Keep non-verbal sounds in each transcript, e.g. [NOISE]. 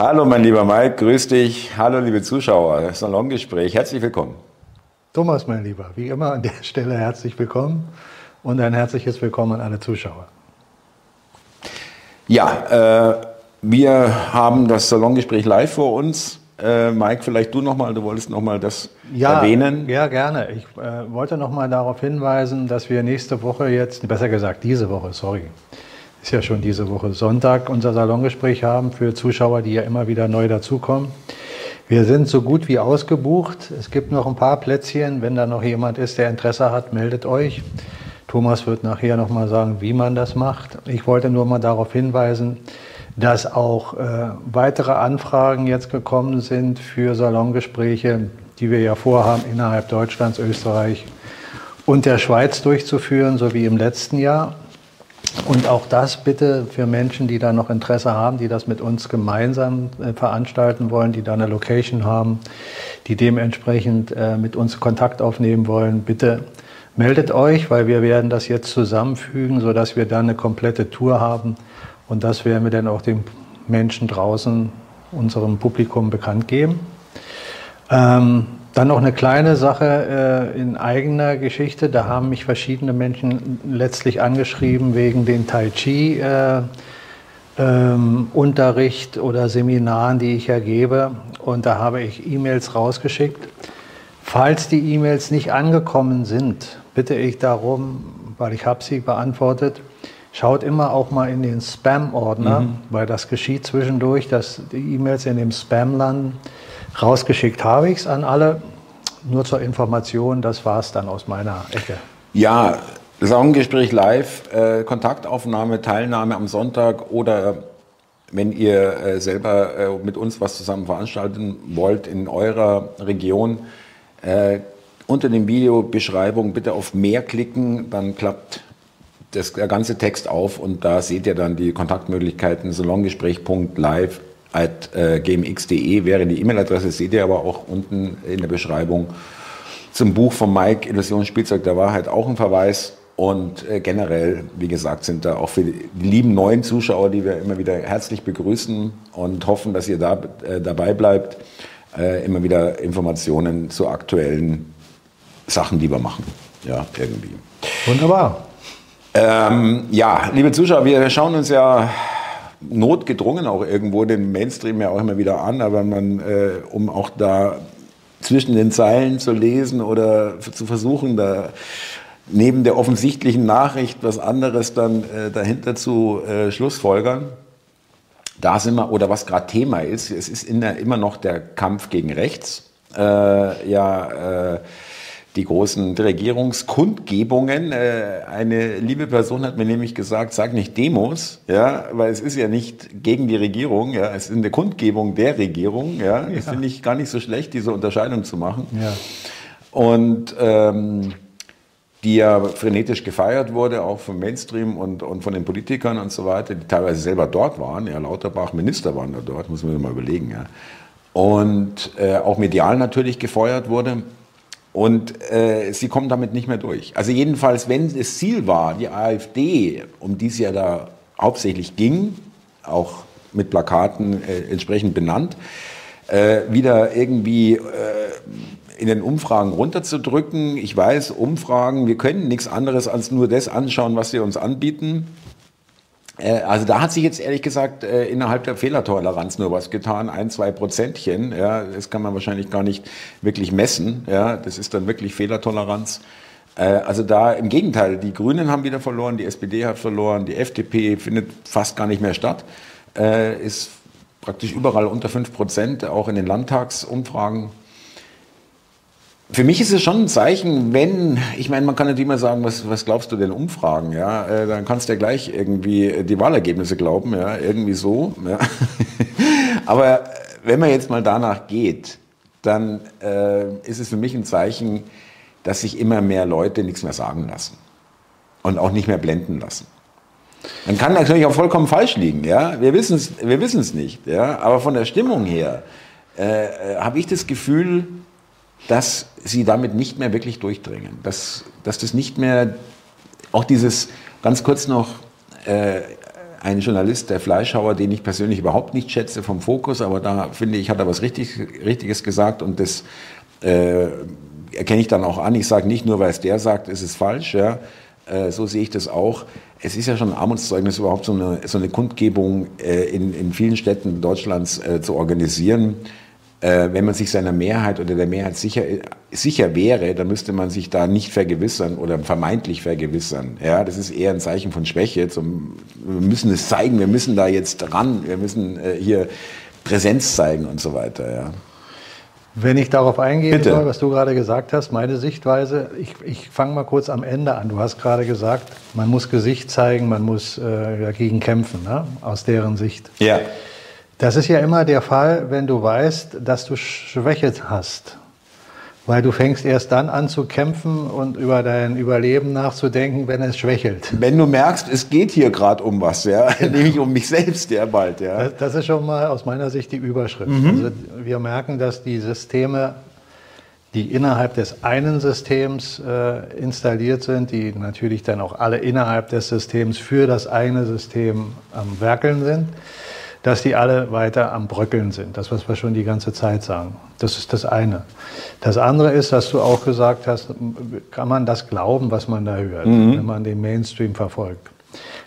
Hallo, mein lieber Mike, grüß dich. Hallo, liebe Zuschauer, Salongespräch, herzlich willkommen. Thomas, mein Lieber, wie immer an der [LAUGHS] Stelle herzlich willkommen und ein herzliches Willkommen an alle Zuschauer. Ja, äh, wir haben das Salongespräch live vor uns. Äh, Mike, vielleicht du nochmal, du wolltest nochmal das ja, erwähnen. Ja, gerne. Ich äh, wollte nochmal darauf hinweisen, dass wir nächste Woche jetzt, besser gesagt diese Woche, sorry, ist ja schon diese Woche Sonntag, unser Salongespräch haben für Zuschauer, die ja immer wieder neu dazukommen. Wir sind so gut wie ausgebucht. Es gibt noch ein paar Plätzchen. Wenn da noch jemand ist, der Interesse hat, meldet euch. Thomas wird nachher nochmal sagen, wie man das macht. Ich wollte nur mal darauf hinweisen, dass auch äh, weitere Anfragen jetzt gekommen sind für Salongespräche, die wir ja vorhaben, innerhalb Deutschlands, Österreich und der Schweiz durchzuführen, so wie im letzten Jahr. Und auch das bitte für Menschen, die da noch Interesse haben, die das mit uns gemeinsam äh, veranstalten wollen, die da eine Location haben, die dementsprechend äh, mit uns Kontakt aufnehmen wollen, bitte meldet euch, weil wir werden das jetzt zusammenfügen, sodass wir dann eine komplette Tour haben und das werden wir dann auch den Menschen draußen, unserem Publikum bekannt geben. Ähm, dann noch eine kleine Sache äh, in eigener Geschichte. Da haben mich verschiedene Menschen letztlich angeschrieben wegen den Tai Chi. Äh, ähm, Unterricht oder Seminaren, die ich ja gebe. Und da habe ich E-Mails rausgeschickt. Falls die E-Mails nicht angekommen sind, bitte ich darum, weil ich habe sie beantwortet, Schaut immer auch mal in den Spam-Ordner, mhm. weil das geschieht zwischendurch, dass die E-Mails in dem Spam landen. Rausgeschickt habe ich es an alle. Nur zur Information, das war es dann aus meiner Ecke. Ja, Saungespräch live, äh, Kontaktaufnahme, Teilnahme am Sonntag oder wenn ihr äh, selber äh, mit uns was zusammen veranstalten wollt in eurer Region, äh, unter dem Video Beschreibung bitte auf mehr klicken, dann klappt das, der ganze Text auf und da seht ihr dann die Kontaktmöglichkeiten salongespräch.live at äh, gmx.de wäre die E-Mail-Adresse, seht ihr aber auch unten in der Beschreibung zum Buch von Mike Illusion Spielzeug der Wahrheit auch ein Verweis und äh, generell, wie gesagt, sind da auch für die lieben neuen Zuschauer, die wir immer wieder herzlich begrüßen und hoffen, dass ihr da äh, dabei bleibt, äh, immer wieder Informationen zu aktuellen Sachen, die wir machen. Ja, irgendwie. Wunderbar. Ähm, ja, liebe Zuschauer, wir schauen uns ja notgedrungen auch irgendwo den Mainstream ja auch immer wieder an, aber man, äh, um auch da zwischen den Zeilen zu lesen oder zu versuchen, da neben der offensichtlichen Nachricht was anderes dann äh, dahinter zu äh, schlussfolgern. Da sind wir, oder was gerade Thema ist, es ist der, immer noch der Kampf gegen rechts. Äh, ja, äh, die großen Regierungskundgebungen. Äh, eine liebe Person hat mir nämlich gesagt, sag nicht Demos, ja, weil es ist ja nicht gegen die Regierung, ja, es ist eine Kundgebung der Regierung, ja. Das finde ich gar nicht so schlecht, diese Unterscheidung zu machen. Ja. Und ähm, die ja frenetisch gefeiert wurde, auch vom Mainstream und, und von den Politikern und so weiter, die teilweise selber dort waren. Ja, Lauterbach, Minister waren da dort, muss man sich mal überlegen. Ja. Und äh, auch medial natürlich gefeuert wurde. Und äh, sie kommen damit nicht mehr durch. Also jedenfalls, wenn das Ziel war, die AfD, um die es ja da hauptsächlich ging, auch mit Plakaten äh, entsprechend benannt, äh, wieder irgendwie äh, in den Umfragen runterzudrücken. Ich weiß, Umfragen, wir können nichts anderes als nur das anschauen, was sie uns anbieten. Äh, also da hat sich jetzt ehrlich gesagt äh, innerhalb der Fehlertoleranz nur was getan, ein, zwei Prozentchen. Ja, das kann man wahrscheinlich gar nicht wirklich messen. Ja, das ist dann wirklich Fehlertoleranz. Äh, also da im Gegenteil, die Grünen haben wieder verloren, die SPD hat verloren, die FDP findet fast gar nicht mehr statt, ist praktisch überall unter fünf Prozent, auch in den Landtagsumfragen. Für mich ist es schon ein Zeichen, wenn, ich meine, man kann natürlich immer sagen, was, was glaubst du denn Umfragen, ja, äh, dann kannst du ja gleich irgendwie die Wahlergebnisse glauben, ja, irgendwie so, ja. [LAUGHS] Aber wenn man jetzt mal danach geht, dann äh, ist es für mich ein Zeichen, dass sich immer mehr Leute nichts mehr sagen lassen und auch nicht mehr blenden lassen. Man kann natürlich auch vollkommen falsch liegen, ja, wir wissen es wir nicht, ja, aber von der Stimmung her äh, äh habe ich das Gefühl, dass sie damit nicht mehr wirklich durchdringen. Dass, dass das nicht mehr, auch dieses, ganz kurz noch, äh, ein Journalist, der Fleischhauer, den ich persönlich überhaupt nicht schätze vom Fokus, aber da finde ich, hat er was richtig, Richtiges gesagt und das äh, erkenne ich dann auch an. Ich sage nicht nur, weil es der sagt, ist es falsch. Ja. Äh, so sehe ich das auch. Es ist ja schon ein Armutszeugnis, überhaupt so eine, so eine Kundgebung äh, in, in vielen Städten Deutschlands äh, zu organisieren. Äh, wenn man sich seiner Mehrheit oder der Mehrheit sicher, sicher wäre, dann müsste man sich da nicht vergewissern oder vermeintlich vergewissern. Ja, das ist eher ein Zeichen von Schwäche. Zum, wir müssen es zeigen, wir müssen da jetzt ran, wir müssen äh, hier Präsenz zeigen und so weiter. Ja. Wenn ich darauf eingehen soll, was du gerade gesagt hast, meine Sichtweise, ich, ich fange mal kurz am Ende an. Du hast gerade gesagt, man muss Gesicht zeigen, man muss äh, dagegen kämpfen, ne? aus deren Sicht. Ja. Das ist ja immer der Fall, wenn du weißt, dass du Schwäche hast. Weil du fängst erst dann an zu kämpfen und über dein Überleben nachzudenken, wenn es schwächelt. Wenn du merkst, es geht hier gerade um was, ja, [LAUGHS] genau. nämlich um mich selbst, ja bald, ja. Das, das, ist schon mal aus meiner Sicht die Überschrift. Mhm. Also wir merken, dass die Systeme, die innerhalb des einen Systems äh, installiert sind, die natürlich dann auch alle innerhalb des Systems für das eine System am Werkeln sind, dass die alle weiter am Bröckeln sind. Das, was wir schon die ganze Zeit sagen. Das ist das eine. Das andere ist, dass du auch gesagt hast, kann man das glauben, was man da hört, mhm. wenn man den Mainstream verfolgt.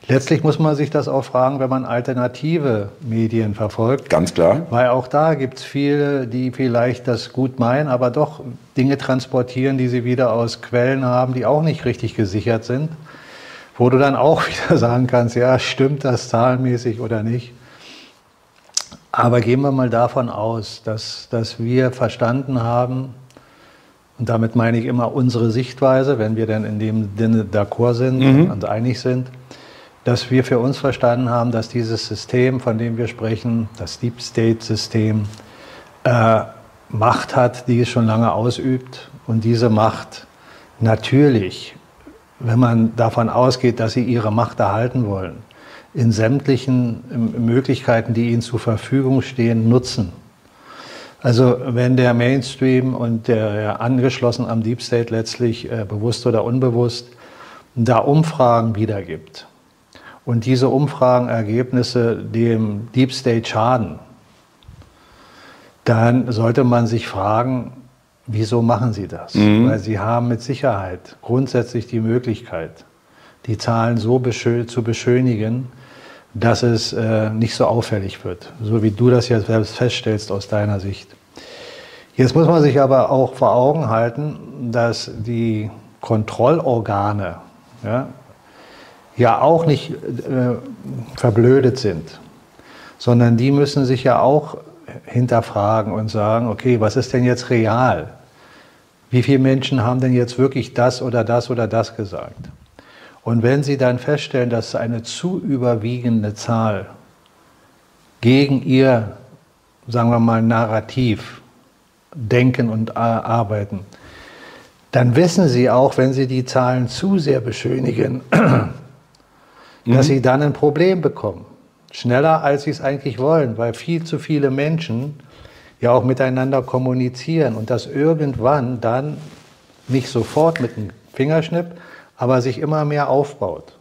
Letztlich muss man sich das auch fragen, wenn man alternative Medien verfolgt. Ganz klar. Weil auch da gibt es viele, die vielleicht das gut meinen, aber doch Dinge transportieren, die sie wieder aus Quellen haben, die auch nicht richtig gesichert sind. Wo du dann auch [LAUGHS] wieder sagen kannst, ja, stimmt das zahlenmäßig oder nicht. Aber gehen wir mal davon aus, dass, dass wir verstanden haben, und damit meine ich immer unsere Sichtweise, wenn wir dann in dem Sinne d'accord sind mhm. und einig sind, dass wir für uns verstanden haben, dass dieses System, von dem wir sprechen, das Deep State-System, äh, Macht hat, die es schon lange ausübt. Und diese Macht natürlich, wenn man davon ausgeht, dass sie ihre Macht erhalten wollen, in sämtlichen ähm, Möglichkeiten, die ihnen zur Verfügung stehen, nutzen. Also wenn der Mainstream und der angeschlossen am Deep State letztlich äh, bewusst oder unbewusst da Umfragen wiedergibt und diese Umfragenergebnisse dem Deep State schaden, dann sollte man sich fragen, wieso machen sie das? Mhm. Weil sie haben mit Sicherheit grundsätzlich die Möglichkeit, die Zahlen so beschö zu beschönigen, dass es äh, nicht so auffällig wird, so wie du das jetzt selbst feststellst aus deiner Sicht. Jetzt muss man sich aber auch vor Augen halten, dass die Kontrollorgane ja, ja auch nicht äh, verblödet sind, sondern die müssen sich ja auch hinterfragen und sagen, okay, was ist denn jetzt real? Wie viele Menschen haben denn jetzt wirklich das oder das oder das gesagt? Und wenn Sie dann feststellen, dass eine zu überwiegende Zahl gegen Ihr, sagen wir mal, Narrativ denken und arbeiten, dann wissen Sie auch, wenn Sie die Zahlen zu sehr beschönigen, [CLEARS THROAT] mhm. dass Sie dann ein Problem bekommen. Schneller, als Sie es eigentlich wollen, weil viel zu viele Menschen ja auch miteinander kommunizieren und das irgendwann dann nicht sofort mit einem Fingerschnipp, aber sich immer mehr aufbaut.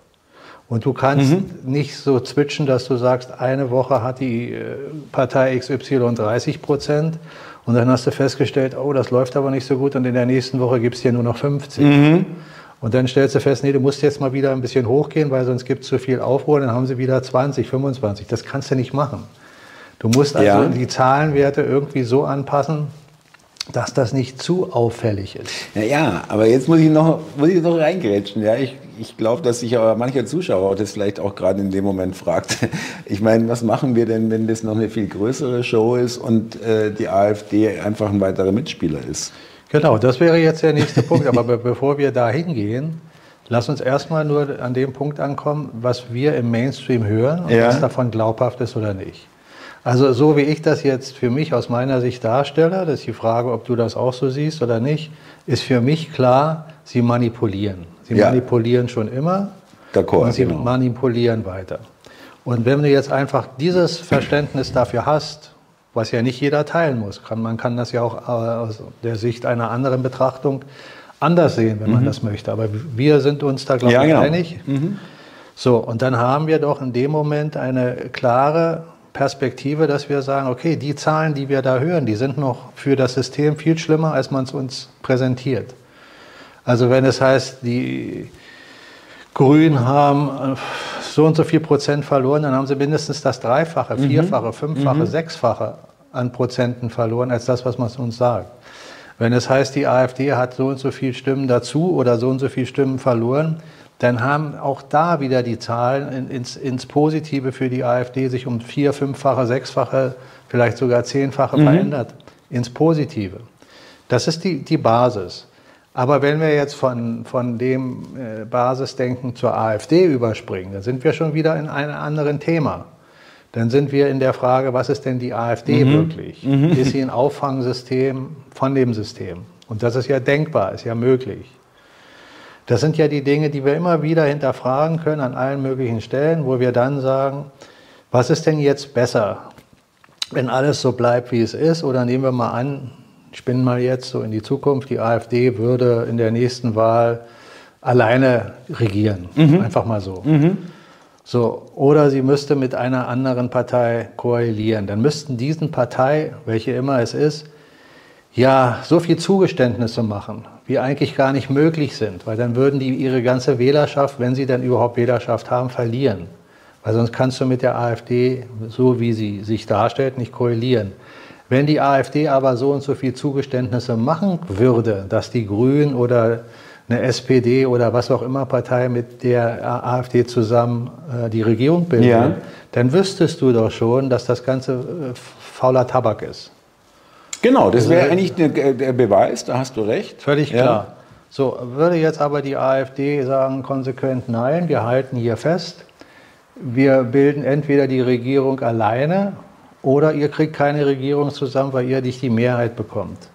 Und du kannst mhm. nicht so zwitschen, dass du sagst, eine Woche hat die äh, Partei XY 30 Prozent und dann hast du festgestellt, oh, das läuft aber nicht so gut und in der nächsten Woche gibt es dir nur noch 50. Mhm. Und dann stellst du fest, nee, du musst jetzt mal wieder ein bisschen hochgehen, weil sonst gibt es zu viel Aufruhr, dann haben sie wieder 20, 25. Das kannst du nicht machen. Du musst also ja. die Zahlenwerte irgendwie so anpassen, dass das nicht zu auffällig ist. Ja, ja aber jetzt muss ich noch, muss ich noch reingrätschen. Ja, ich, ich glaube, dass sich aber mancher Zuschauer das vielleicht auch gerade in dem Moment fragt. [LAUGHS] Ich meine, was machen wir denn, wenn das noch eine viel größere Show ist und äh, die AfD einfach ein weiterer Mitspieler ist? Genau, das wäre jetzt der nächste Punkt. Aber be bevor wir da hingehen, lass uns erstmal nur an dem Punkt ankommen, was wir im Mainstream hören und ja. was davon glaubhaft ist oder nicht. Also so wie ich das jetzt für mich aus meiner Sicht darstelle, das ist die Frage, ob du das auch so siehst oder nicht, ist für mich klar, sie manipulieren. Sie ja. manipulieren schon immer und sie genau. manipulieren weiter. Und wenn du jetzt einfach dieses Verständnis dafür hast, was ja nicht jeder teilen muss, kann, man kann das ja auch äh, aus der Sicht einer anderen Betrachtung anders sehen, wenn mhm. man das möchte. Aber wir sind uns da, glaube ja, ich, genau. einig. Mhm So, und dann haben wir doch in dem Moment eine klare Perspektive, dass wir sagen, okay, die Zahlen, die wir da hören, die sind noch für das System viel schlimmer, als man es uns präsentiert. Also wenn es heißt, die Grünen haben äh, so und so viel Prozent verloren, dann haben sie mindestens das Dreifache, mhm. Vierfache, Fünffache, mhm. Sechsfache an Prozenten verloren, als das, was man uns sagt. Wenn es heißt, die AfD hat so und so viel Stimmen dazu oder so und so viel Stimmen verloren, dann haben auch da wieder die Zahlen ins, ins Positive für die AfD sich um vier, fünffache, sechsfache, vielleicht sogar zehnfache mhm. verändert. Ins Positive. Das ist die, die Basis. Aber wenn wir jetzt von, von dem äh, Basisdenken zur AfD überspringen, dann sind wir schon wieder in einem anderen Thema. Dann sind wir in der Frage, was ist denn die AfD mhm. wirklich? Mhm. Ist sie ein Auffangsystem von dem System? Und das ist ja denkbar, ist ja möglich. Das sind ja die Dinge, die wir immer wieder hinterfragen können an allen möglichen Stellen, wo wir dann sagen, was ist denn jetzt besser, wenn alles so bleibt, wie es ist? Oder nehmen wir mal an, ich bin mal jetzt so in die Zukunft, die AfD würde in der nächsten Wahl alleine regieren. Mhm. Einfach mal so. Mhm. So, oder sie müsste mit einer anderen Partei koalieren. Dann müssten diesen Partei, welche immer es ist, ja so viel Zugeständnisse machen, wie eigentlich gar nicht möglich sind, weil dann würden die ihre ganze Wählerschaft, wenn sie dann überhaupt Wählerschaft haben, verlieren. Weil sonst kannst du mit der AfD, so wie sie sich darstellt, nicht koalieren. Wenn die AfD aber so und so viel Zugeständnisse machen würde, dass die Grünen oder eine SPD oder was auch immer Partei mit der AfD zusammen äh, die Regierung bilden, ja. dann wüsstest du doch schon, dass das Ganze äh, fauler Tabak ist. Genau, das wäre eigentlich der Beweis, da hast du recht. Völlig klar. Ja. So, würde jetzt aber die AfD sagen konsequent nein, wir halten hier fest, wir bilden entweder die Regierung alleine oder ihr kriegt keine Regierung zusammen, weil ihr nicht die Mehrheit bekommt.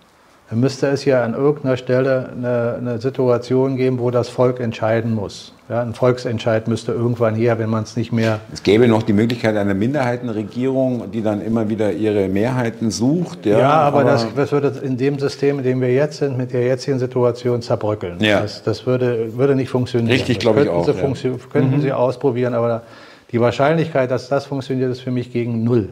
Dann müsste es ja an irgendeiner Stelle eine, eine Situation geben, wo das Volk entscheiden muss. Ja, ein Volksentscheid müsste irgendwann her, wenn man es nicht mehr. Es gäbe noch die Möglichkeit einer Minderheitenregierung, die dann immer wieder ihre Mehrheiten sucht. Ja, ja aber, aber das, das, würde in dem System, in dem wir jetzt sind, mit der jetzigen Situation zerbröckeln. Ja. Das, das würde, würde nicht funktionieren. Richtig, glaube ich auch. Sie ja. Könnten mhm. Sie ausprobieren, aber die Wahrscheinlichkeit, dass das funktioniert, ist für mich gegen null.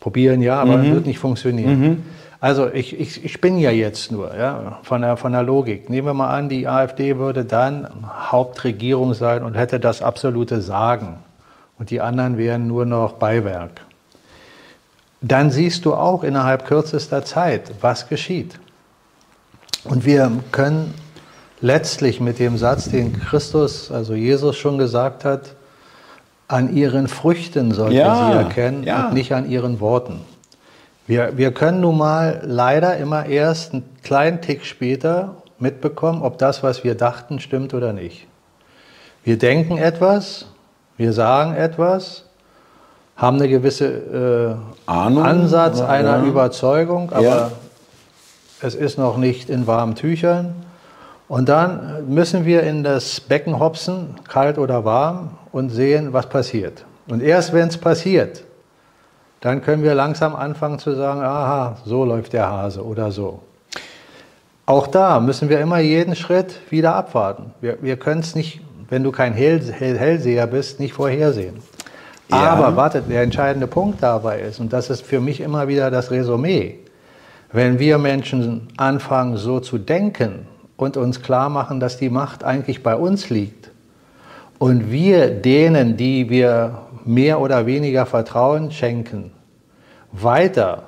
Probieren ja, aber mhm. wird nicht funktionieren. Mhm. Also ich, ich, ich bin ja jetzt nur ja, von, der, von der Logik. Nehmen wir mal an, die AfD würde dann Hauptregierung sein und hätte das absolute Sagen und die anderen wären nur noch Beiwerk. Dann siehst du auch innerhalb kürzester Zeit, was geschieht. Und wir können letztlich mit dem Satz, den Christus, also Jesus schon gesagt hat, an ihren Früchten sollt ihr ja, sie erkennen ja. und nicht an ihren Worten. Wir, wir können nun mal leider immer erst einen kleinen Tick später mitbekommen, ob das, was wir dachten, stimmt oder nicht. Wir denken etwas, wir sagen etwas, haben eine gewisse äh, Ahnung, Ansatz einer ja. Überzeugung, aber ja. es ist noch nicht in warmen Tüchern. Und dann müssen wir in das Becken hopsen, kalt oder warm, und sehen, was passiert. Und erst wenn es passiert, dann können wir langsam anfangen zu sagen, aha, so läuft der Hase oder so. Auch da müssen wir immer jeden Schritt wieder abwarten. Wir, wir können es nicht, wenn du kein Hell, Hell, Hellseher bist, nicht vorhersehen. Ja. Aber wartet, der entscheidende Punkt dabei ist, und das ist für mich immer wieder das Resümee, wenn wir Menschen anfangen so zu denken und uns klar machen, dass die Macht eigentlich bei uns liegt und wir denen, die wir mehr oder weniger Vertrauen schenken, weiter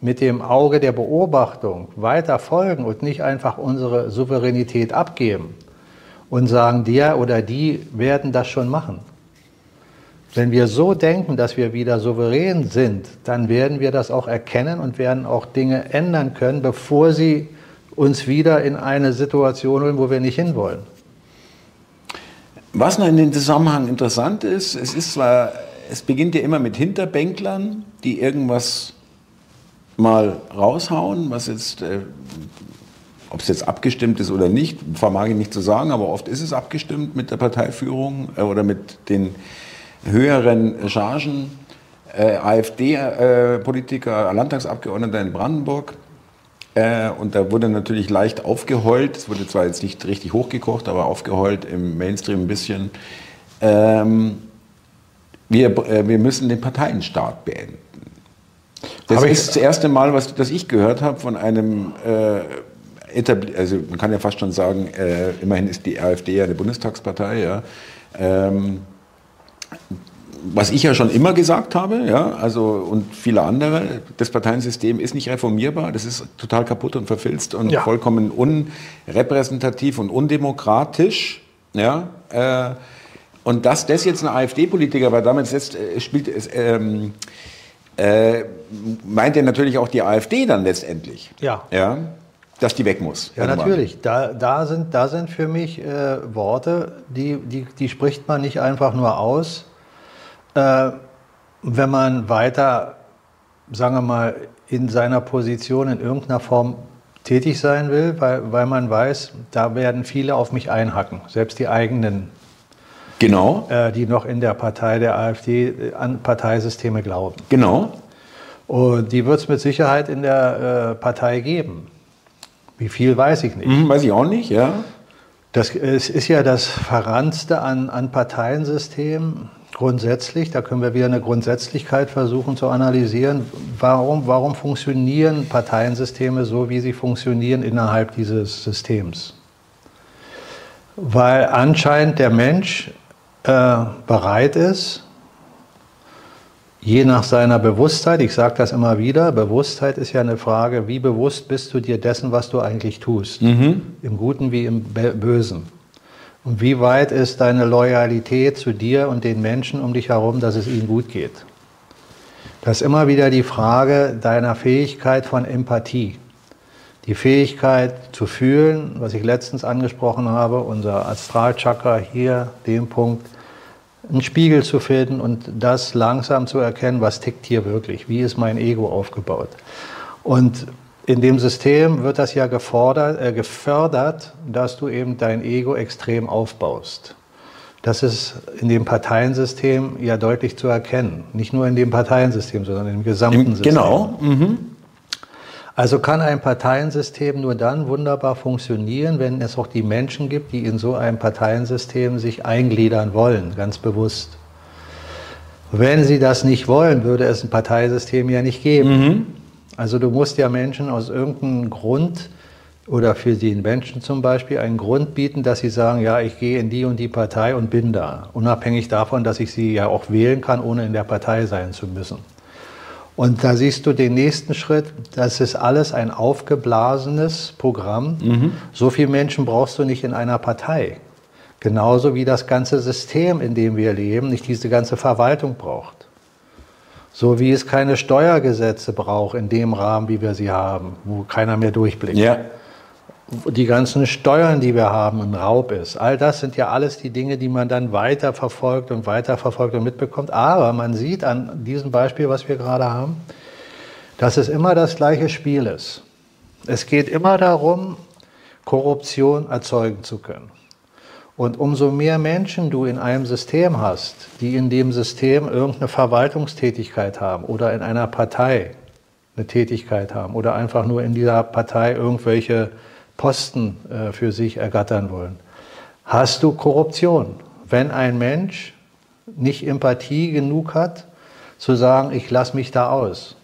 mit dem Auge der Beobachtung weiter folgen und nicht einfach unsere Souveränität abgeben und sagen, der oder die werden das schon machen. Wenn wir so denken, dass wir wieder souverän sind, dann werden wir das auch erkennen und werden auch Dinge ändern können, bevor sie uns wieder in eine Situation holen, wo wir nicht hinwollen. Was noch in dem Zusammenhang interessant ist, es ist zwar, es beginnt ja immer mit Hinterbänklern, die irgendwas mal raushauen, was jetzt, äh, ob es jetzt abgestimmt ist oder nicht, vermag ich nicht zu sagen, aber oft ist es abgestimmt mit der Parteiführung äh, oder mit den höheren Chargen. Äh, AfD-Politiker, äh, Landtagsabgeordneter in Brandenburg, äh, und da wurde natürlich leicht aufgeheult. Es wurde zwar jetzt nicht richtig hochgekocht, aber aufgeheult im Mainstream ein bisschen. ähm, wir, äh, wir müssen den Parteienstaat beenden. Das ich- ist das erste Mal, was das ich gehört habe von einem äh, etabli- also man kann ja fast schon sagen, äh, immerhin ist die AfD ja eine Bundestagspartei, ja. Ähm, was ich ja schon immer gesagt habe, ja, also und viele andere, das Parteiensystem ist nicht reformierbar, das ist total kaputt und verfilzt und Ja. vollkommen unrepräsentativ und undemokratisch, ja. Äh, und dass das jetzt ein AfD-Politiker, weil damit jetzt äh, spielt es, ähm, äh, meint er natürlich auch die AfD dann letztendlich, Ja. ja, dass die weg muss. Ja, natürlich. Da, da, sind, da sind für mich äh, Worte, die, die, die spricht man nicht einfach nur aus. Äh, wenn man weiter, sagen wir mal, in seiner Position in irgendeiner Form tätig sein will, weil, weil man weiß, da werden viele auf mich einhacken, selbst die eigenen, Genau, äh, die noch in der Partei der AfD äh, an Parteisysteme glauben. genau. Und die wird es mit Sicherheit in der äh, Partei geben. Wie viel weiß ich nicht. Hm, weiß ich auch nicht, ja. Das es ist ja das Verranzte an, an Parteiensystemen grundsätzlich. Da können wir wieder eine Grundsätzlichkeit versuchen zu analysieren. Warum, warum funktionieren Parteiensysteme so, wie sie funktionieren innerhalb dieses Systems? Weil anscheinend der Mensch äh, bereit ist, je nach seiner Bewusstheit, ich sage das immer wieder, Bewusstheit ist ja eine Frage, wie bewusst bist du dir dessen, was du eigentlich tust, im Guten wie im Bösen. Und wie weit ist deine Loyalität zu dir und den Menschen um dich herum, dass es ihnen gut geht? Das ist immer wieder die Frage deiner Fähigkeit von Empathie. Die Fähigkeit zu fühlen, was ich letztens angesprochen habe, unser Astralchakra hier, dem Punkt, einen Spiegel zu finden und das langsam zu erkennen, was tickt hier wirklich, wie ist mein Ego aufgebaut. Und in dem System wird das ja äh, gefördert, dass du eben dein Ego extrem aufbaust. Das ist in dem Parteiensystem ja deutlich zu erkennen. Nicht nur in dem Parteiensystem, sondern im gesamten Im, System. genau. Mhm. Also kann ein Parteiensystem nur dann wunderbar funktionieren, wenn es auch die Menschen gibt, die in so ein Parteiensystem sich eingliedern wollen, ganz bewusst. Wenn sie das nicht wollen, würde es ein Parteisystem ja nicht geben. Also du musst ja Menschen aus irgendeinem Grund oder für den Menschen zum Beispiel einen Grund bieten, dass sie sagen, ja, ich gehe in die und die Partei und bin da. Unabhängig davon, dass ich sie ja auch wählen kann, ohne in der Partei sein zu müssen. Und da siehst du den nächsten Schritt, das ist alles ein aufgeblasenes Programm. So viele Menschen brauchst du nicht in einer Partei. Genauso wie das ganze System, in dem wir leben, nicht diese ganze Verwaltung braucht. So wie es keine Steuergesetze braucht in dem Rahmen, wie wir sie haben, wo keiner mehr durchblickt Ja. die ganzen Steuern, die wir haben, ein Raub ist. All das sind ja alles die Dinge, die man dann weiter verfolgt und weiter verfolgt und mitbekommt. Aber man sieht an diesem Beispiel, was wir gerade haben, dass es immer das gleiche Spiel ist. Es geht immer darum, Korruption erzeugen zu können. Und umso mehr Menschen du in einem System hast, die in dem System irgendeine Verwaltungstätigkeit haben oder in einer Partei eine Tätigkeit haben oder einfach nur in dieser Partei irgendwelche Posten äh, für sich ergattern wollen, hast du Korruption. Wenn ein Mensch nicht Empathie genug hat, zu sagen, ich lasse mich da aus.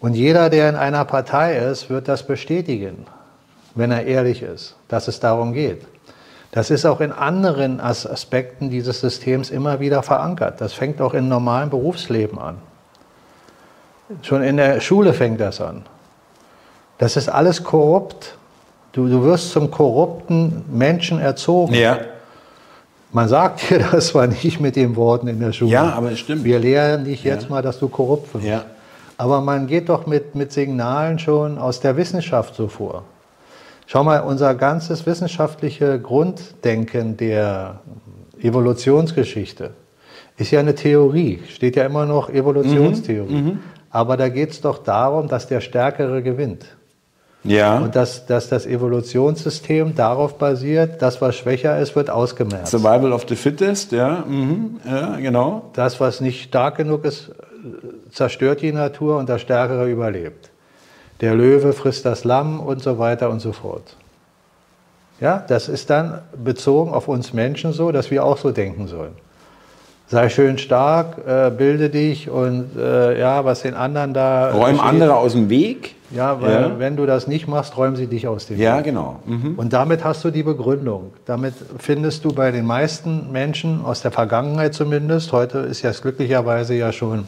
Und jeder, der in einer Partei ist, wird das bestätigen, wenn er ehrlich ist, dass es darum geht. Das ist auch in anderen As Aspekten dieses Systems immer wieder verankert. Das fängt auch im normalen Berufsleben an. Schon in der Schule fängt das an. Das ist alles korrupt. Du, du wirst zum korrupten Menschen erzogen. Ja. Man sagt dir [LAUGHS] das zwar nicht mit den Worten in der Schule. Ja, aber es stimmt. Wir lehren dich jetzt Ja. mal, dass du korrupt wirst. Ja. Aber man geht doch mit, mit Signalen schon aus der Wissenschaft so vor. Schau mal, unser ganzes wissenschaftliche Grunddenken der Evolutionsgeschichte ist ja eine Theorie, steht ja immer noch Evolutionstheorie. Aber da geht es doch darum, dass der Stärkere gewinnt. Ja. Und dass, dass das Evolutionssystem darauf basiert, das, was schwächer ist, wird ausgemerzt. Survival of the Fittest, ja. Mhm. Ja, genau. Das, was nicht stark genug ist, zerstört die Natur und das Stärkere überlebt. Der Löwe frisst das Lamm und so weiter und so fort. Ja, das ist dann bezogen auf uns Menschen so, dass wir auch so denken sollen. Sei schön stark, äh, bilde dich und äh, ja, was den anderen da. Räum steht. andere aus dem Weg. Ja, weil Ja. wenn du das nicht machst, räumen sie dich aus dem Ja, Weg. genau. Mhm. Und damit hast du die Begründung. Damit findest du bei den meisten Menschen, aus der Vergangenheit zumindest, heute ist ja glücklicherweise ja schon,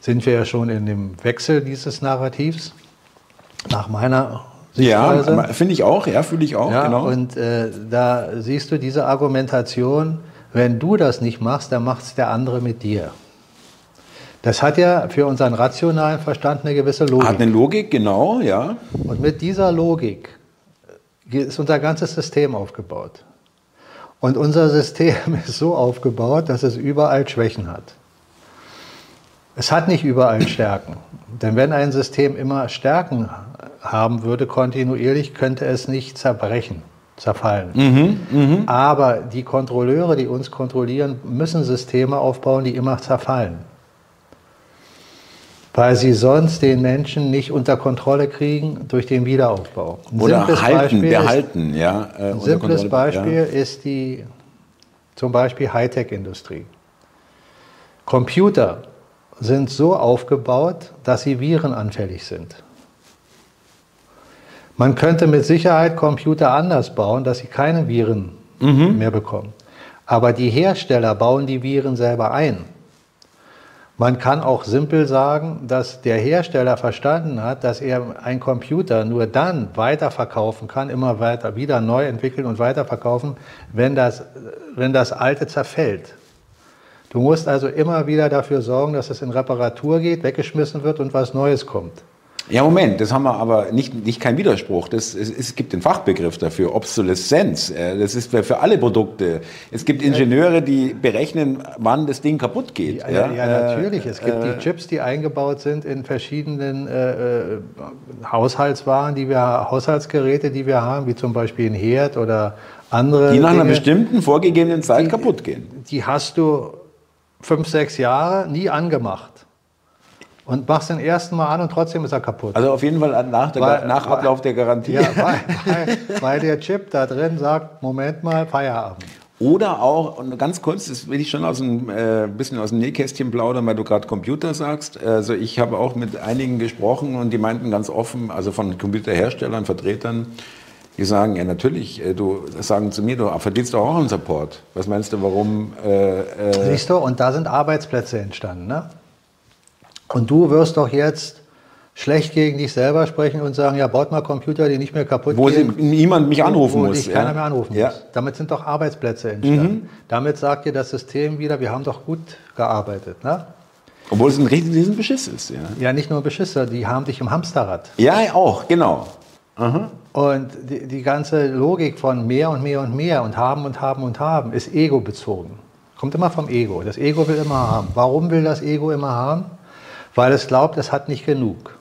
sind wir ja schon in dem Wechsel dieses Narrativs, nach meiner Sichtweise. Ja, finde ich auch, ja, fühle ich auch, Ja, genau. und äh, da siehst du diese Argumentation, wenn du das nicht machst, dann macht es der andere mit dir. Das hat ja für unseren rationalen Verstand eine gewisse Logik. Hat eine Logik, genau, ja. Und mit dieser Logik ist unser ganzes System aufgebaut. Und unser System [LAUGHS] ist so aufgebaut, dass es überall Schwächen hat. Es hat nicht überall Stärken. Denn wenn ein System immer Stärken haben würde, kontinuierlich, könnte es nicht zerbrechen, zerfallen. Aber die Kontrolleure, die uns kontrollieren, müssen Systeme aufbauen, die immer zerfallen. Weil sie sonst den Menschen nicht unter Kontrolle kriegen durch den Wiederaufbau. Ein Oder halten, Beispiel ist- behalten, ja. äh, ein simples Beispiel ist die zum Beispiel Hightech-Industrie. Computer sind so aufgebaut, dass sie virenanfällig sind. Man könnte mit Sicherheit Computer anders bauen, dass sie keine Viren mehr bekommen. Aber die Hersteller bauen die Viren selber ein. Man kann auch simpel sagen, dass der Hersteller verstanden hat, dass er einen Computer nur dann weiterverkaufen kann, immer weiter wieder neu entwickeln und weiterverkaufen, wenn das, wenn das alte zerfällt. Du musst also immer wieder dafür sorgen, dass es in Reparatur geht, weggeschmissen wird und was Neues kommt. Ja, Moment, das haben wir aber nicht, nicht kein Widerspruch. Das, es, es gibt den Fachbegriff dafür, Obsoleszenz. Äh, Das ist für, alle Produkte. Es gibt Ingenieure, die berechnen, wann das Ding kaputt geht. Ja, ja, ja Äh, natürlich. Es gibt die Chips, die eingebaut sind in verschiedenen äh, äh, Haushaltswaren, die wir, Haushaltsgeräte, die wir haben, wie zum Beispiel ein Herd oder andere. Die nach einer Dinge. bestimmten vorgegebenen Zeit Die- kaputt gehen. die hast du fünf, sechs Jahre nie angemacht. Und machst den ersten Mal an und trotzdem ist er kaputt. Also auf jeden Fall nach, der, Weil- nach Ablauf der Garantie. ja, weil, weil, weil der Chip da drin sagt, Moment mal, Feierabend. Oder auch, und ganz kurz, das will ich schon aus dem, äh, bisschen aus dem Nähkästchen plaudern, weil du gerade Computer sagst. Also ich habe auch mit einigen gesprochen und die meinten ganz offen, also von Computerherstellern, Vertretern, die sagen, ja natürlich, äh, du sagen zu mir, du verdienst doch auch einen Support. Was meinst du, warum? Äh, äh, Siehst du, und da sind Arbeitsplätze entstanden. Ne? Und du wirst doch jetzt schlecht gegen dich selber sprechen und sagen, ja, baut mal Computer, die nicht mehr kaputt wo gehen. niemand mich anrufen wo muss. keiner ja. mehr anrufen ja. muss. Damit sind doch Arbeitsplätze entstanden. Damit sagt dir das System wieder, wir haben doch gut gearbeitet. Ne? Obwohl es ein riesen, riesen Beschiss ist. Ja. Ja, nicht nur Beschisser, die haben dich im Hamsterrad. ja, auch, genau. Und die, die ganze Logik von mehr und mehr und mehr und haben und haben und haben ist ego-bezogen. Kommt immer vom Ego. Das Ego will immer haben. Warum will das Ego immer haben? Weil es glaubt, es hat nicht genug.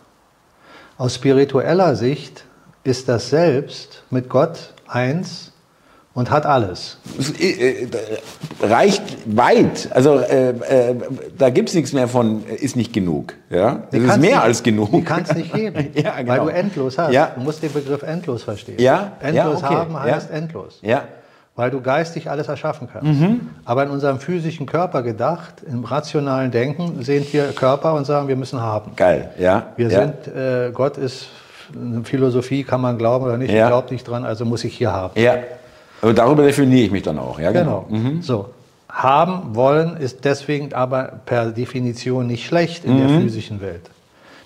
Aus spiritueller Sicht ist das Selbst mit Gott eins und hat alles. Es, reicht weit. Also äh, äh, da gibt es nichts mehr von, äh, ist nicht genug. Ja? Das ist mehr nicht- als genug. Die kann es nicht geben, [LAUGHS] Ja, weil genau. du endlos hast. Ja. Du musst den Begriff endlos verstehen. Ja, ja, Endlos okay, haben ja. heißt endlos. Ja. Weil du geistig alles erschaffen kannst. Aber in unserem physischen Körper gedacht, im rationalen Denken sehen wir Körper und sagen, wir müssen haben. Geil, ja. Wir ja. sind, äh, Gott ist eine Philosophie, kann man glauben oder nicht, Ja. ich glaube nicht dran, also muss ich hier haben. Ja. Aber darüber definiere ich mich dann auch. Ja, Genau. genau. So. Haben wollen ist deswegen aber per Definition nicht schlecht in Mhm. der physischen Welt.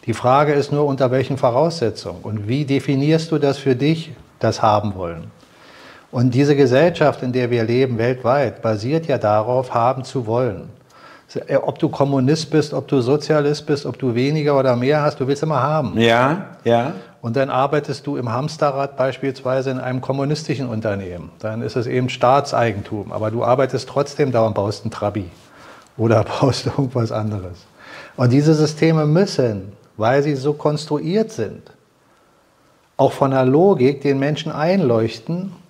Die Frage ist nur, unter welchen Voraussetzungen und wie definierst du das für dich, das haben wollen? Und diese Gesellschaft, in der wir leben, weltweit, basiert ja darauf, haben zu wollen. Ob du Kommunist bist, ob du Sozialist bist, ob du weniger oder mehr hast, du willst immer haben. Ja, ja. Und dann arbeitest du im Hamsterrad beispielsweise in einem kommunistischen Unternehmen. Dann ist es eben Staatseigentum. Aber du arbeitest trotzdem da und baust einen Trabi oder [LAUGHS] baust irgendwas anderes. Und diese Systeme müssen, weil sie so konstruiert sind, auch von der Logik den Menschen einleuchten,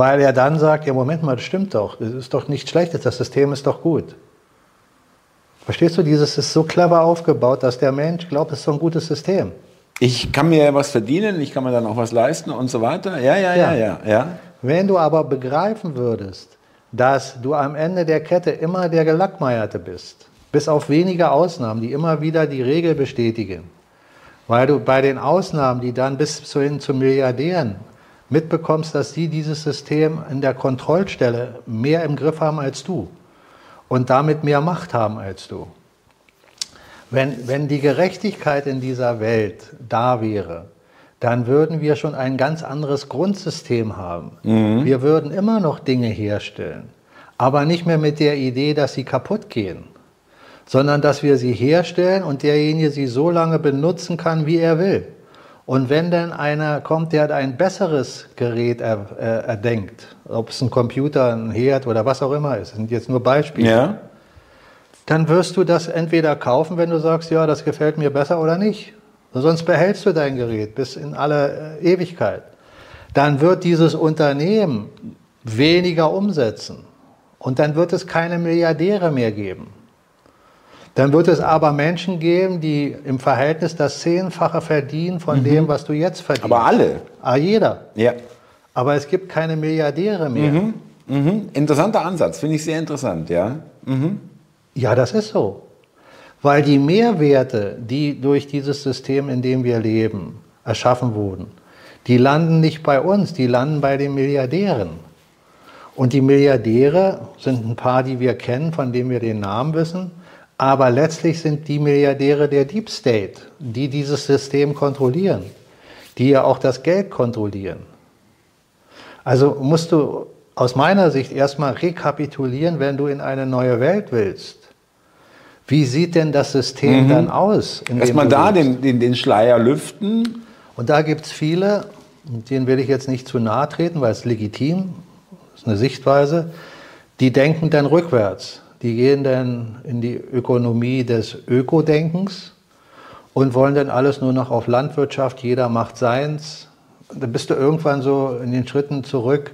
weil er dann sagt, ja Moment mal, das stimmt doch, das ist doch nichts Schlechtes, das System ist doch gut. Verstehst du, dieses ist so clever aufgebaut, dass der Mensch glaubt, es ist so ein gutes System. Ich kann mir was verdienen, ich kann mir dann auch was leisten und so weiter. Ja, ja, ja, Ja. ja. ja. Wenn du aber begreifen würdest, dass du am Ende der Kette immer der Gelackmeierte bist, bis auf wenige Ausnahmen, die immer wieder die Regel bestätigen, weil du bei den Ausnahmen, die dann bis hin zu Milliardären mitbekommst, dass die dieses System in der Kontrollstelle mehr im Griff haben als du und damit mehr Macht haben als du. Wenn, wenn die Gerechtigkeit in dieser Welt da wäre, dann würden wir schon ein ganz anderes Grundsystem haben. Mhm. Wir würden immer noch Dinge herstellen, aber nicht mehr mit der Idee, dass sie kaputt gehen, sondern dass wir sie herstellen und derjenige sie so lange benutzen kann, wie er will. Und wenn dann einer kommt, der ein besseres Gerät er, äh, erdenkt, ob es ein Computer, ein Herd oder was auch immer ist, das sind jetzt nur Beispiele, ja. dann wirst du das entweder kaufen, wenn du sagst, ja, das gefällt mir besser oder nicht. Sonst behältst du dein Gerät bis in alle äh, Ewigkeit. Dann wird dieses Unternehmen weniger umsetzen. Und dann wird es keine Milliardäre mehr geben. Dann wird es aber Menschen geben, die im Verhältnis das Zehnfache verdienen von mhm. dem, was du jetzt verdienst. Aber alle? Ah, jeder. Ja. Aber es gibt keine Milliardäre mehr. Mhm. Mhm. Interessanter Ansatz, finde ich sehr interessant, ja. Mhm. Ja, das ist so. Weil die Mehrwerte, die durch dieses System, in dem wir leben, erschaffen wurden, die landen nicht bei uns, die landen bei den Milliardären. Und die Milliardäre sind ein paar, die wir kennen, von denen wir den Namen wissen. Aber letztlich sind die Milliardäre der Deep State, die dieses System kontrollieren, die ja auch das Geld kontrollieren. Also musst du aus meiner Sicht erstmal rekapitulieren, wenn du in eine neue Welt willst. Wie sieht denn das System mhm. dann aus? Erstmal da den, den, den Schleier lüften. Und da gibt es viele, denen will ich jetzt nicht zu nahe treten, weil es legitim ist, eine Sichtweise, die denken dann rückwärts. Die gehen dann in die Ökonomie des Ökodenkens und wollen dann alles nur noch auf Landwirtschaft, jeder macht seins. Dann bist du irgendwann so in den Schritten zurück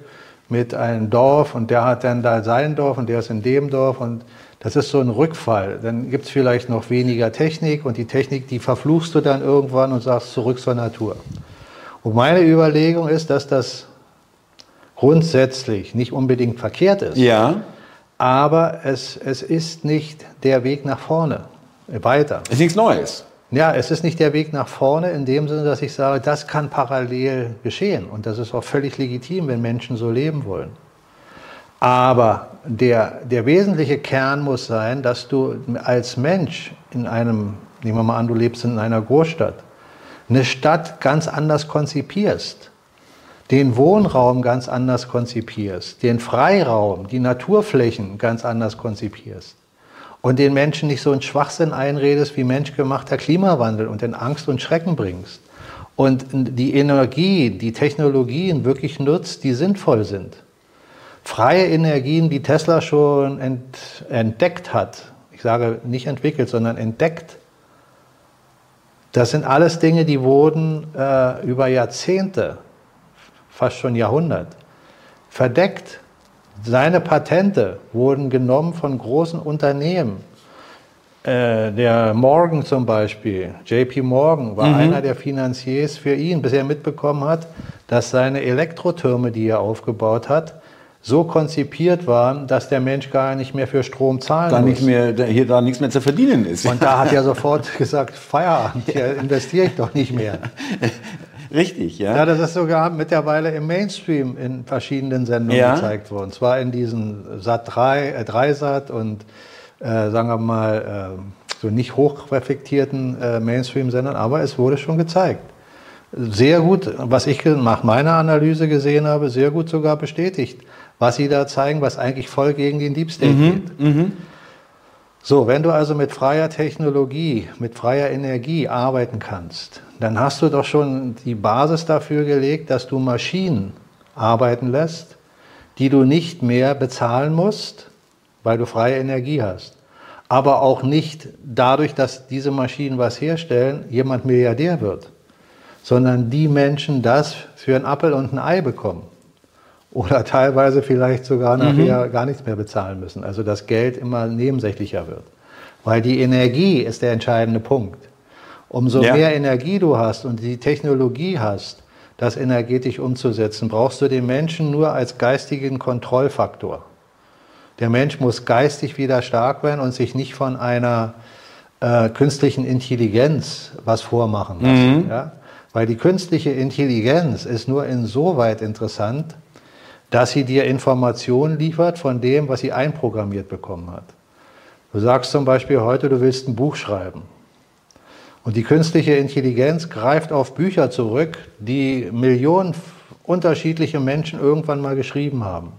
mit einem Dorf und der hat dann da sein Dorf und der ist in dem Dorf und das ist so ein Rückfall. Dann gibt es vielleicht noch weniger Technik und die Technik, die verfluchst du dann irgendwann und sagst zurück zur Natur. Und meine Überlegung ist, dass das grundsätzlich nicht unbedingt verkehrt ist. Ja. Aber es, es ist nicht der Weg nach vorne. Weiter. Es ist nichts Neues. Ja, es ist nicht der Weg nach vorne in dem Sinne, dass ich sage, das kann parallel geschehen. Und das ist auch völlig legitim, wenn Menschen so leben wollen. Aber der, der wesentliche Kern muss sein, dass du als Mensch in einem, nehmen wir mal an, du lebst in einer Großstadt, eine Stadt ganz anders konzipierst den Wohnraum ganz anders konzipierst, den Freiraum, die Naturflächen ganz anders konzipierst und den Menschen nicht so einen Schwachsinn einredest wie menschgemachter Klimawandel und in Angst und Schrecken bringst und die Energie, die Technologien wirklich nutzt, die sinnvoll sind. Freie Energien, die Tesla schon ent, entdeckt hat, ich sage nicht entwickelt, sondern entdeckt, das sind alles Dinge, die wurden äh, über Jahrzehnte fast schon Jahrhundert, verdeckt. Seine Patente wurden genommen von großen Unternehmen. Äh, der Morgan zum Beispiel, JP Morgan, war mhm. einer der Finanziers für ihn, bis er mitbekommen hat, dass seine Elektrotürme, die er aufgebaut hat, so konzipiert waren, dass der Mensch gar nicht mehr für Strom zahlen da muss. Nicht mehr, hier da nichts mehr zu verdienen ist. Und da hat er [LAUGHS] sofort gesagt, Feierabend, hier investiere ich doch nicht mehr. [LAUGHS] Richtig, ja. Ja, das ist sogar mittlerweile im Mainstream in verschiedenen Sendungen ja. gezeigt worden. Zwar in diesen Sat 3, äh, 3 Sat und äh, sagen wir mal äh, so nicht hochreflektierten äh, Mainstream-Sendern, aber es wurde schon gezeigt. Sehr gut, was ich nach meiner Analyse gesehen habe, sehr gut sogar bestätigt, was sie da zeigen, was eigentlich voll gegen den Deep State mhm, geht. Mhm. So, wenn du also mit freier Technologie, mit freier Energie arbeiten kannst, dann hast du doch schon die Basis dafür gelegt, dass du Maschinen arbeiten lässt, die du nicht mehr bezahlen musst, weil du freie Energie hast. Aber auch nicht dadurch, dass diese Maschinen was herstellen, jemand Milliardär wird, sondern die Menschen das für einen Appel und ein Ei bekommen. Oder teilweise vielleicht sogar nachher mhm. gar nichts mehr bezahlen müssen. Also das Geld immer nebensächlicher wird. Weil die Energie ist der entscheidende Punkt. Umso ja. mehr Energie du hast und die Technologie hast, das energetisch umzusetzen, brauchst du den Menschen nur als geistigen Kontrollfaktor. Der Mensch muss geistig wieder stark werden und sich nicht von einer äh, künstlichen Intelligenz was vormachen lassen. Mhm. Ja? Weil die künstliche Intelligenz ist nur insoweit interessant, dass sie dir Informationen liefert von dem, was sie einprogrammiert bekommen hat. Du sagst zum Beispiel heute, du willst ein Buch schreiben. Und die künstliche Intelligenz greift auf Bücher zurück, die Millionen unterschiedliche Menschen irgendwann mal geschrieben haben.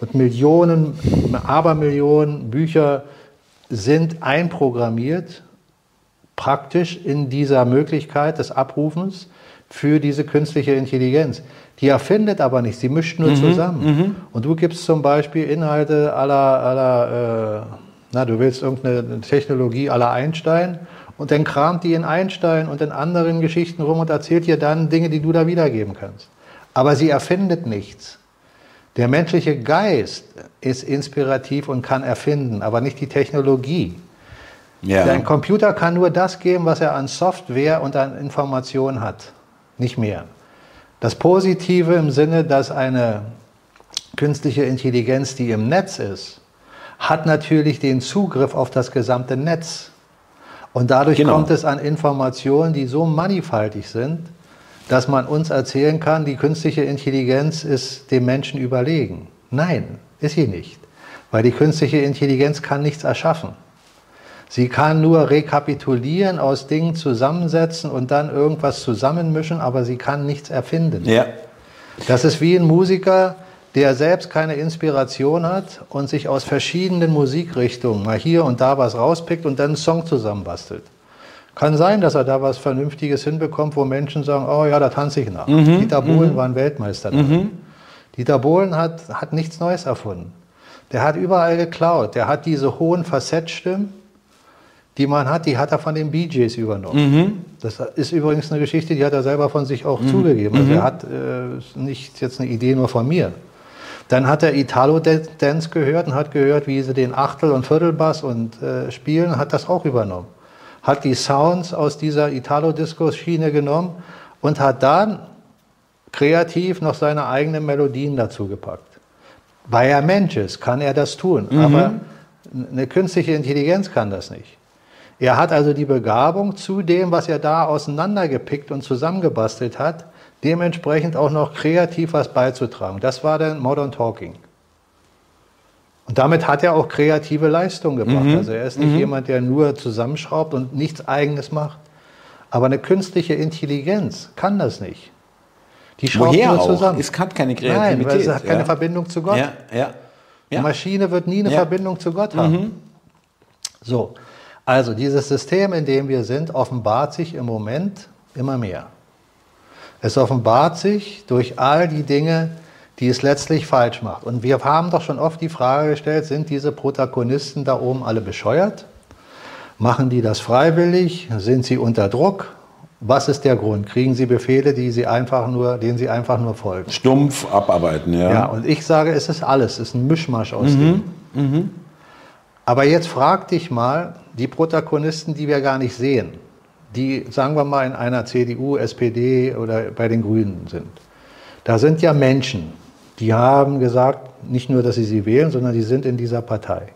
Und Millionen, Abermillionen Bücher sind einprogrammiert, praktisch in dieser Möglichkeit des Abrufens für diese künstliche Intelligenz. Die erfindet aber nicht, sie mischt nur mhm, zusammen. Mhm. Und du gibst zum Beispiel Inhalte aller, aller äh, na, du willst irgendeine Technologie aller Einstein und dann kramt die in Einstein und in anderen Geschichten rum und erzählt dir dann Dinge, die du da wiedergeben kannst. Aber sie erfindet nichts. Der menschliche Geist ist inspirativ und kann erfinden, aber nicht die Technologie. Ja. Dein Computer kann nur das geben, was er an Software und an Informationen hat, nicht mehr. Das Positive im Sinne, dass eine künstliche Intelligenz, die im Netz ist, hat natürlich den Zugriff auf das gesamte Netz. Und dadurch genau. kommt es an Informationen, die so mannigfaltig sind, dass man uns erzählen kann, die künstliche Intelligenz ist dem Menschen überlegen. Nein, ist sie nicht. Weil die künstliche Intelligenz kann nichts erschaffen. Sie kann nur rekapitulieren, aus Dingen zusammensetzen und dann irgendwas zusammenmischen, aber sie kann nichts erfinden. Ja. Das ist wie ein Musiker, der selbst keine Inspiration hat und sich aus verschiedenen Musikrichtungen mal hier und da was rauspickt und dann einen Song zusammenbastelt. Kann sein, dass er da was Vernünftiges hinbekommt, wo Menschen sagen, oh ja, da tanze ich nach. Mhm. Dieter Bohlen mhm. war ein Weltmeister. Mhm. Dieter Bohlen hat, hat nichts Neues erfunden. Der hat überall geklaut. Der hat diese hohen Facettestimmen, die man hat, die hat er von den Bee Gees übernommen. Mhm. Das ist übrigens eine Geschichte, die hat er selber von sich auch mhm. zugegeben. Also er hat äh, nicht jetzt eine Idee nur von mir. Dann hat er Italo-Dance gehört und hat gehört, wie sie den Achtel- und Viertelbass und äh, spielen, hat das auch übernommen. Hat die Sounds aus dieser Italo-Disco-Schiene genommen und hat dann kreativ noch seine eigenen Melodien dazu gepackt. Weil er Mensch ist, kann er das tun. Mhm. Aber eine künstliche Intelligenz kann das nicht. Er hat also die Begabung zu dem, was er da auseinandergepickt und zusammengebastelt hat, dementsprechend auch noch kreativ was beizutragen. Das war dann Modern Talking. Und damit hat er auch kreative Leistung gebracht. Mhm. Also er ist nicht mhm. jemand, der nur zusammenschraubt und nichts Eigenes macht. Aber eine künstliche Intelligenz kann das nicht. Die schraubt Woher nur zusammen. Auch? Es hat keine Kreativität. Nein, weil es hat keine ja. Verbindung zu Gott. Ja, ja, ja. Die Maschine wird nie eine Verbindung zu Gott haben. Mhm. So, also dieses System, in dem wir sind, offenbart sich im Moment immer mehr. Es offenbart sich durch all die Dinge, die es letztlich falsch macht. Und wir haben doch schon oft die Frage gestellt, sind diese Protagonisten da oben alle bescheuert? Machen die das freiwillig? Sind sie unter Druck? Was ist der Grund? Kriegen sie Befehle, die sie einfach nur, denen sie einfach nur folgen? Stumpf abarbeiten, ja. Ja, und ich sage, es ist alles, es ist ein Mischmasch aus mhm. Dingen. Mhm. Aber jetzt frag dich mal, die Protagonisten, die wir gar nicht sehen, die, sagen wir mal, in einer CDU, SPD oder bei den Grünen sind. Da sind ja Menschen, die haben gesagt, nicht nur, dass sie sie wählen, sondern die sind in dieser Partei.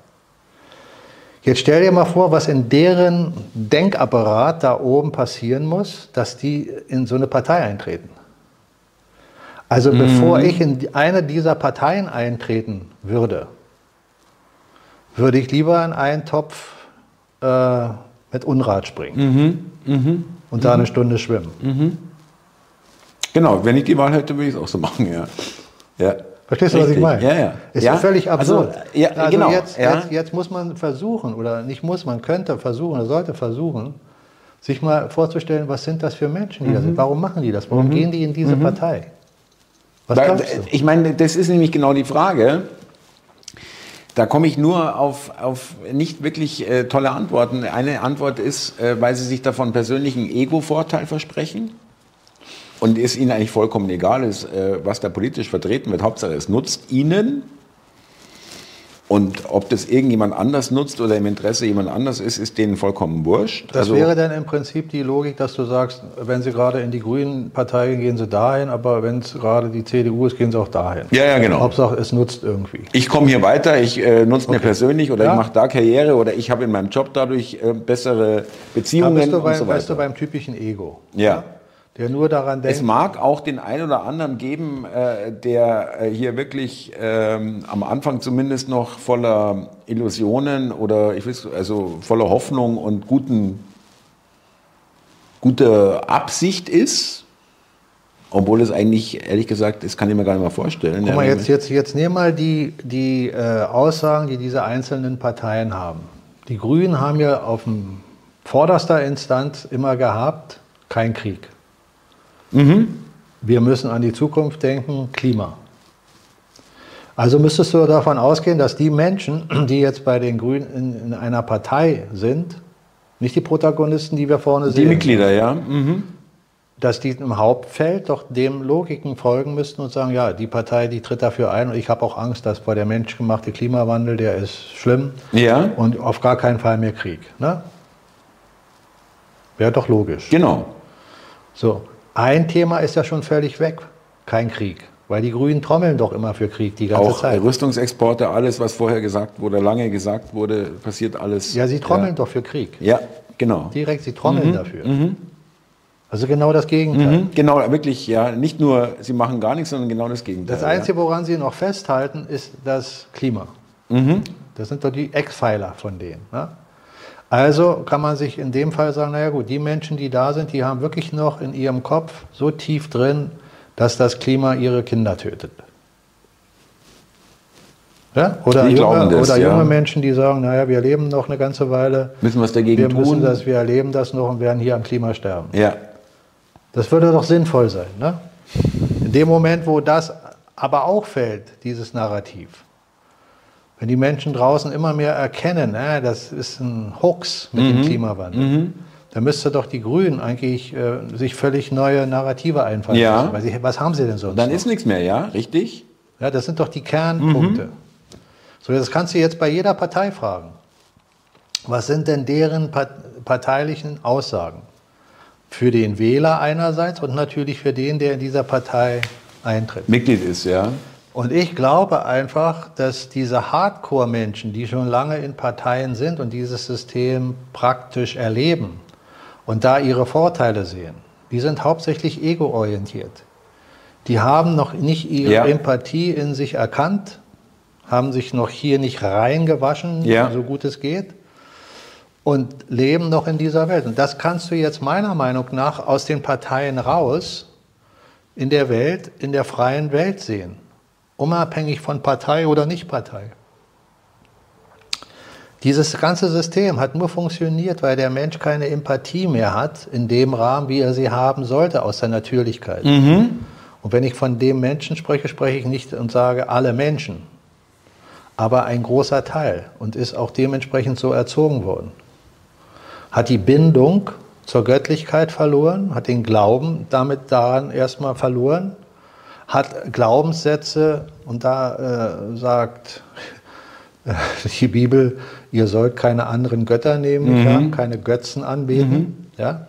Jetzt stell dir mal vor, was in deren Denkapparat da oben passieren muss, dass die in so eine Partei eintreten. Also mhm. bevor ich in eine dieser Parteien eintreten würde, würde ich lieber in einen Topf äh, mit Unrat springen. Mhm. Mhm. Und da eine Stunde schwimmen. Mhm. Genau, wenn ich die Wahl hätte, würde ich es auch so machen, ja. ja. Verstehst du, was ich meine? Ja, ja. Ist ja völlig absurd. Also, ja, also genau. Jetzt, ja. Jetzt, jetzt, muss man versuchen, oder nicht muss, man könnte versuchen, oder sollte versuchen, sich mal vorzustellen, was sind das für Menschen, die mhm. da sind? Warum machen die das? Warum mhm. gehen die in diese mhm. Partei? Was Weil, glaubst du? Ich meine, das ist nämlich genau die Frage. Da komme ich nur auf, auf nicht wirklich äh, tolle Antworten. Eine Antwort ist, äh, weil sie sich davon persönlichen Ego-Vorteil versprechen und es ihnen eigentlich vollkommen egal ist, äh, was da politisch vertreten wird. Hauptsache, es nutzt ihnen. Und ob das irgendjemand anders nutzt oder im Interesse jemand anders ist, ist denen vollkommen wurscht. Das also, wäre dann im Prinzip die Logik, dass du sagst, wenn sie gerade in die Grünen Partei gehen, gehen sie dahin, aber wenn es gerade die CDU ist, gehen sie auch dahin. Ja, ja, genau. Hauptsache, es nutzt irgendwie. Ich komme hier weiter, ich äh, nutze okay. mir persönlich oder ja. ich mache da Karriere oder ich habe in meinem Job dadurch äh, bessere Beziehungen da bist du beim, und so weiter. Bist du beim typischen Ego. ja? ja? Der nur daran denkt. Es mag auch den einen oder anderen geben, äh, der äh, hier wirklich ähm, am Anfang zumindest noch voller Illusionen oder ich weiß, also voller Hoffnung und guten, guter Absicht ist. Obwohl es eigentlich, ehrlich gesagt, das kann ich mir gar nicht mal vorstellen. Guck mal, jetzt, jetzt, jetzt nehmen mal die, die äh, Aussagen, die diese einzelnen Parteien haben. Die Grünen haben ja auf dem vorderster Instanz immer gehabt, kein Krieg. Mhm. Wir müssen an die Zukunft denken, Klima. Also müsstest du davon ausgehen, dass die Menschen, [CLEARS THROAT] die jetzt bei den Grünen in, in einer Partei sind, nicht die Protagonisten, die wir vorne die sehen. Die Mitglieder, ja. Mhm. Dass die im Hauptfeld doch dem Logiken folgen müssten und sagen, ja, die Partei, die tritt dafür ein und ich habe auch Angst, dass vor der menschgemachte Klimawandel, der ist schlimm ja. und auf gar keinen Fall mehr Krieg. Ne? Wäre doch logisch. Genau. So, ein Thema ist ja schon völlig weg, kein Krieg. Weil die Grünen trommeln doch immer für Krieg die ganze auch Zeit. Auch Rüstungsexporte, alles, was vorher gesagt wurde, lange gesagt wurde, passiert alles. Ja, sie trommeln ja. doch für Krieg. Ja, genau. Direkt, sie trommeln mhm. dafür. Mhm. Also genau das Gegenteil. Mhm. Genau, wirklich, ja. Nicht nur, sie machen gar nichts, sondern genau das Gegenteil. Das Einzige, woran sie noch festhalten, ist das Klima. Mhm. Das sind doch die Eckpfeiler von denen. Ne? Also kann man sich in dem Fall sagen, naja gut, die Menschen, die da sind, die haben wirklich noch in ihrem Kopf so tief drin, dass das Klima ihre Kinder tötet. Ja? Oder, die junge, das, oder junge Menschen, die sagen, naja, wir leben noch eine ganze Weile. Müssen wir es dagegen wir tun? Müssen das, wir erleben das noch und werden hier am Klima sterben. Ja. Das würde doch sinnvoll sein. Ne? In dem Moment, wo das aber auch fällt, dieses Narrativ, wenn die Menschen draußen immer mehr erkennen, äh, das ist ein Hoax mit mhm. dem Klimawandel, mhm. dann müsste doch die Grünen eigentlich äh, sich völlig neue Narrative einfallen ja. Weil sie, was haben sie denn sonst? Dann noch? ist nichts mehr, ja, richtig? Ja, das sind doch die Kernpunkte. Mhm. So, das kannst du jetzt bei jeder Partei fragen. Was sind denn deren parteilichen Aussagen? Für den Wähler einerseits und natürlich für den, der in dieser Partei eintritt. Mitglied ist, ja. Und ich glaube einfach, dass diese Hardcore-Menschen, die schon lange in Parteien sind und dieses System praktisch erleben und da ihre Vorteile sehen, die sind hauptsächlich ego-orientiert. Die haben noch nicht ihre ja. Empathie in sich erkannt, haben sich noch hier nicht reingewaschen, ja. so gut es geht, und leben noch in dieser Welt. Und das kannst du jetzt meiner Meinung nach aus den Parteien raus in der Welt, in der freien Welt sehen unabhängig von Partei oder Nicht-Partei. Dieses ganze System hat nur funktioniert, weil der Mensch keine Empathie mehr hat, in dem Rahmen, wie er sie haben sollte, aus der Natürlichkeit. Mhm. Und wenn ich von dem Menschen spreche, spreche ich nicht und sage alle Menschen, aber ein großer Teil und ist auch dementsprechend so erzogen worden. Hat die Bindung zur Göttlichkeit verloren, hat den Glauben damit daran erstmal verloren hat Glaubenssätze und da äh, sagt äh, die Bibel, ihr sollt keine anderen Götter nehmen, mhm. ja, keine Götzen anbeten. Mhm. Ja?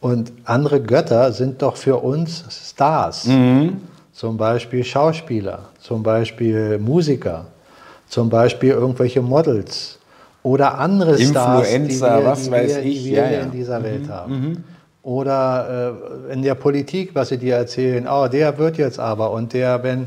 Und andere Götter sind doch für uns Stars. Mhm. Zum Beispiel Schauspieler, zum Beispiel Musiker, zum Beispiel irgendwelche Models oder andere Stars, die wir, was die weiß wir, ich, die wir ja, in dieser Welt mhm. haben. Oder äh, in der Politik, was sie dir erzählen, oh, der wird jetzt aber und der, wenn,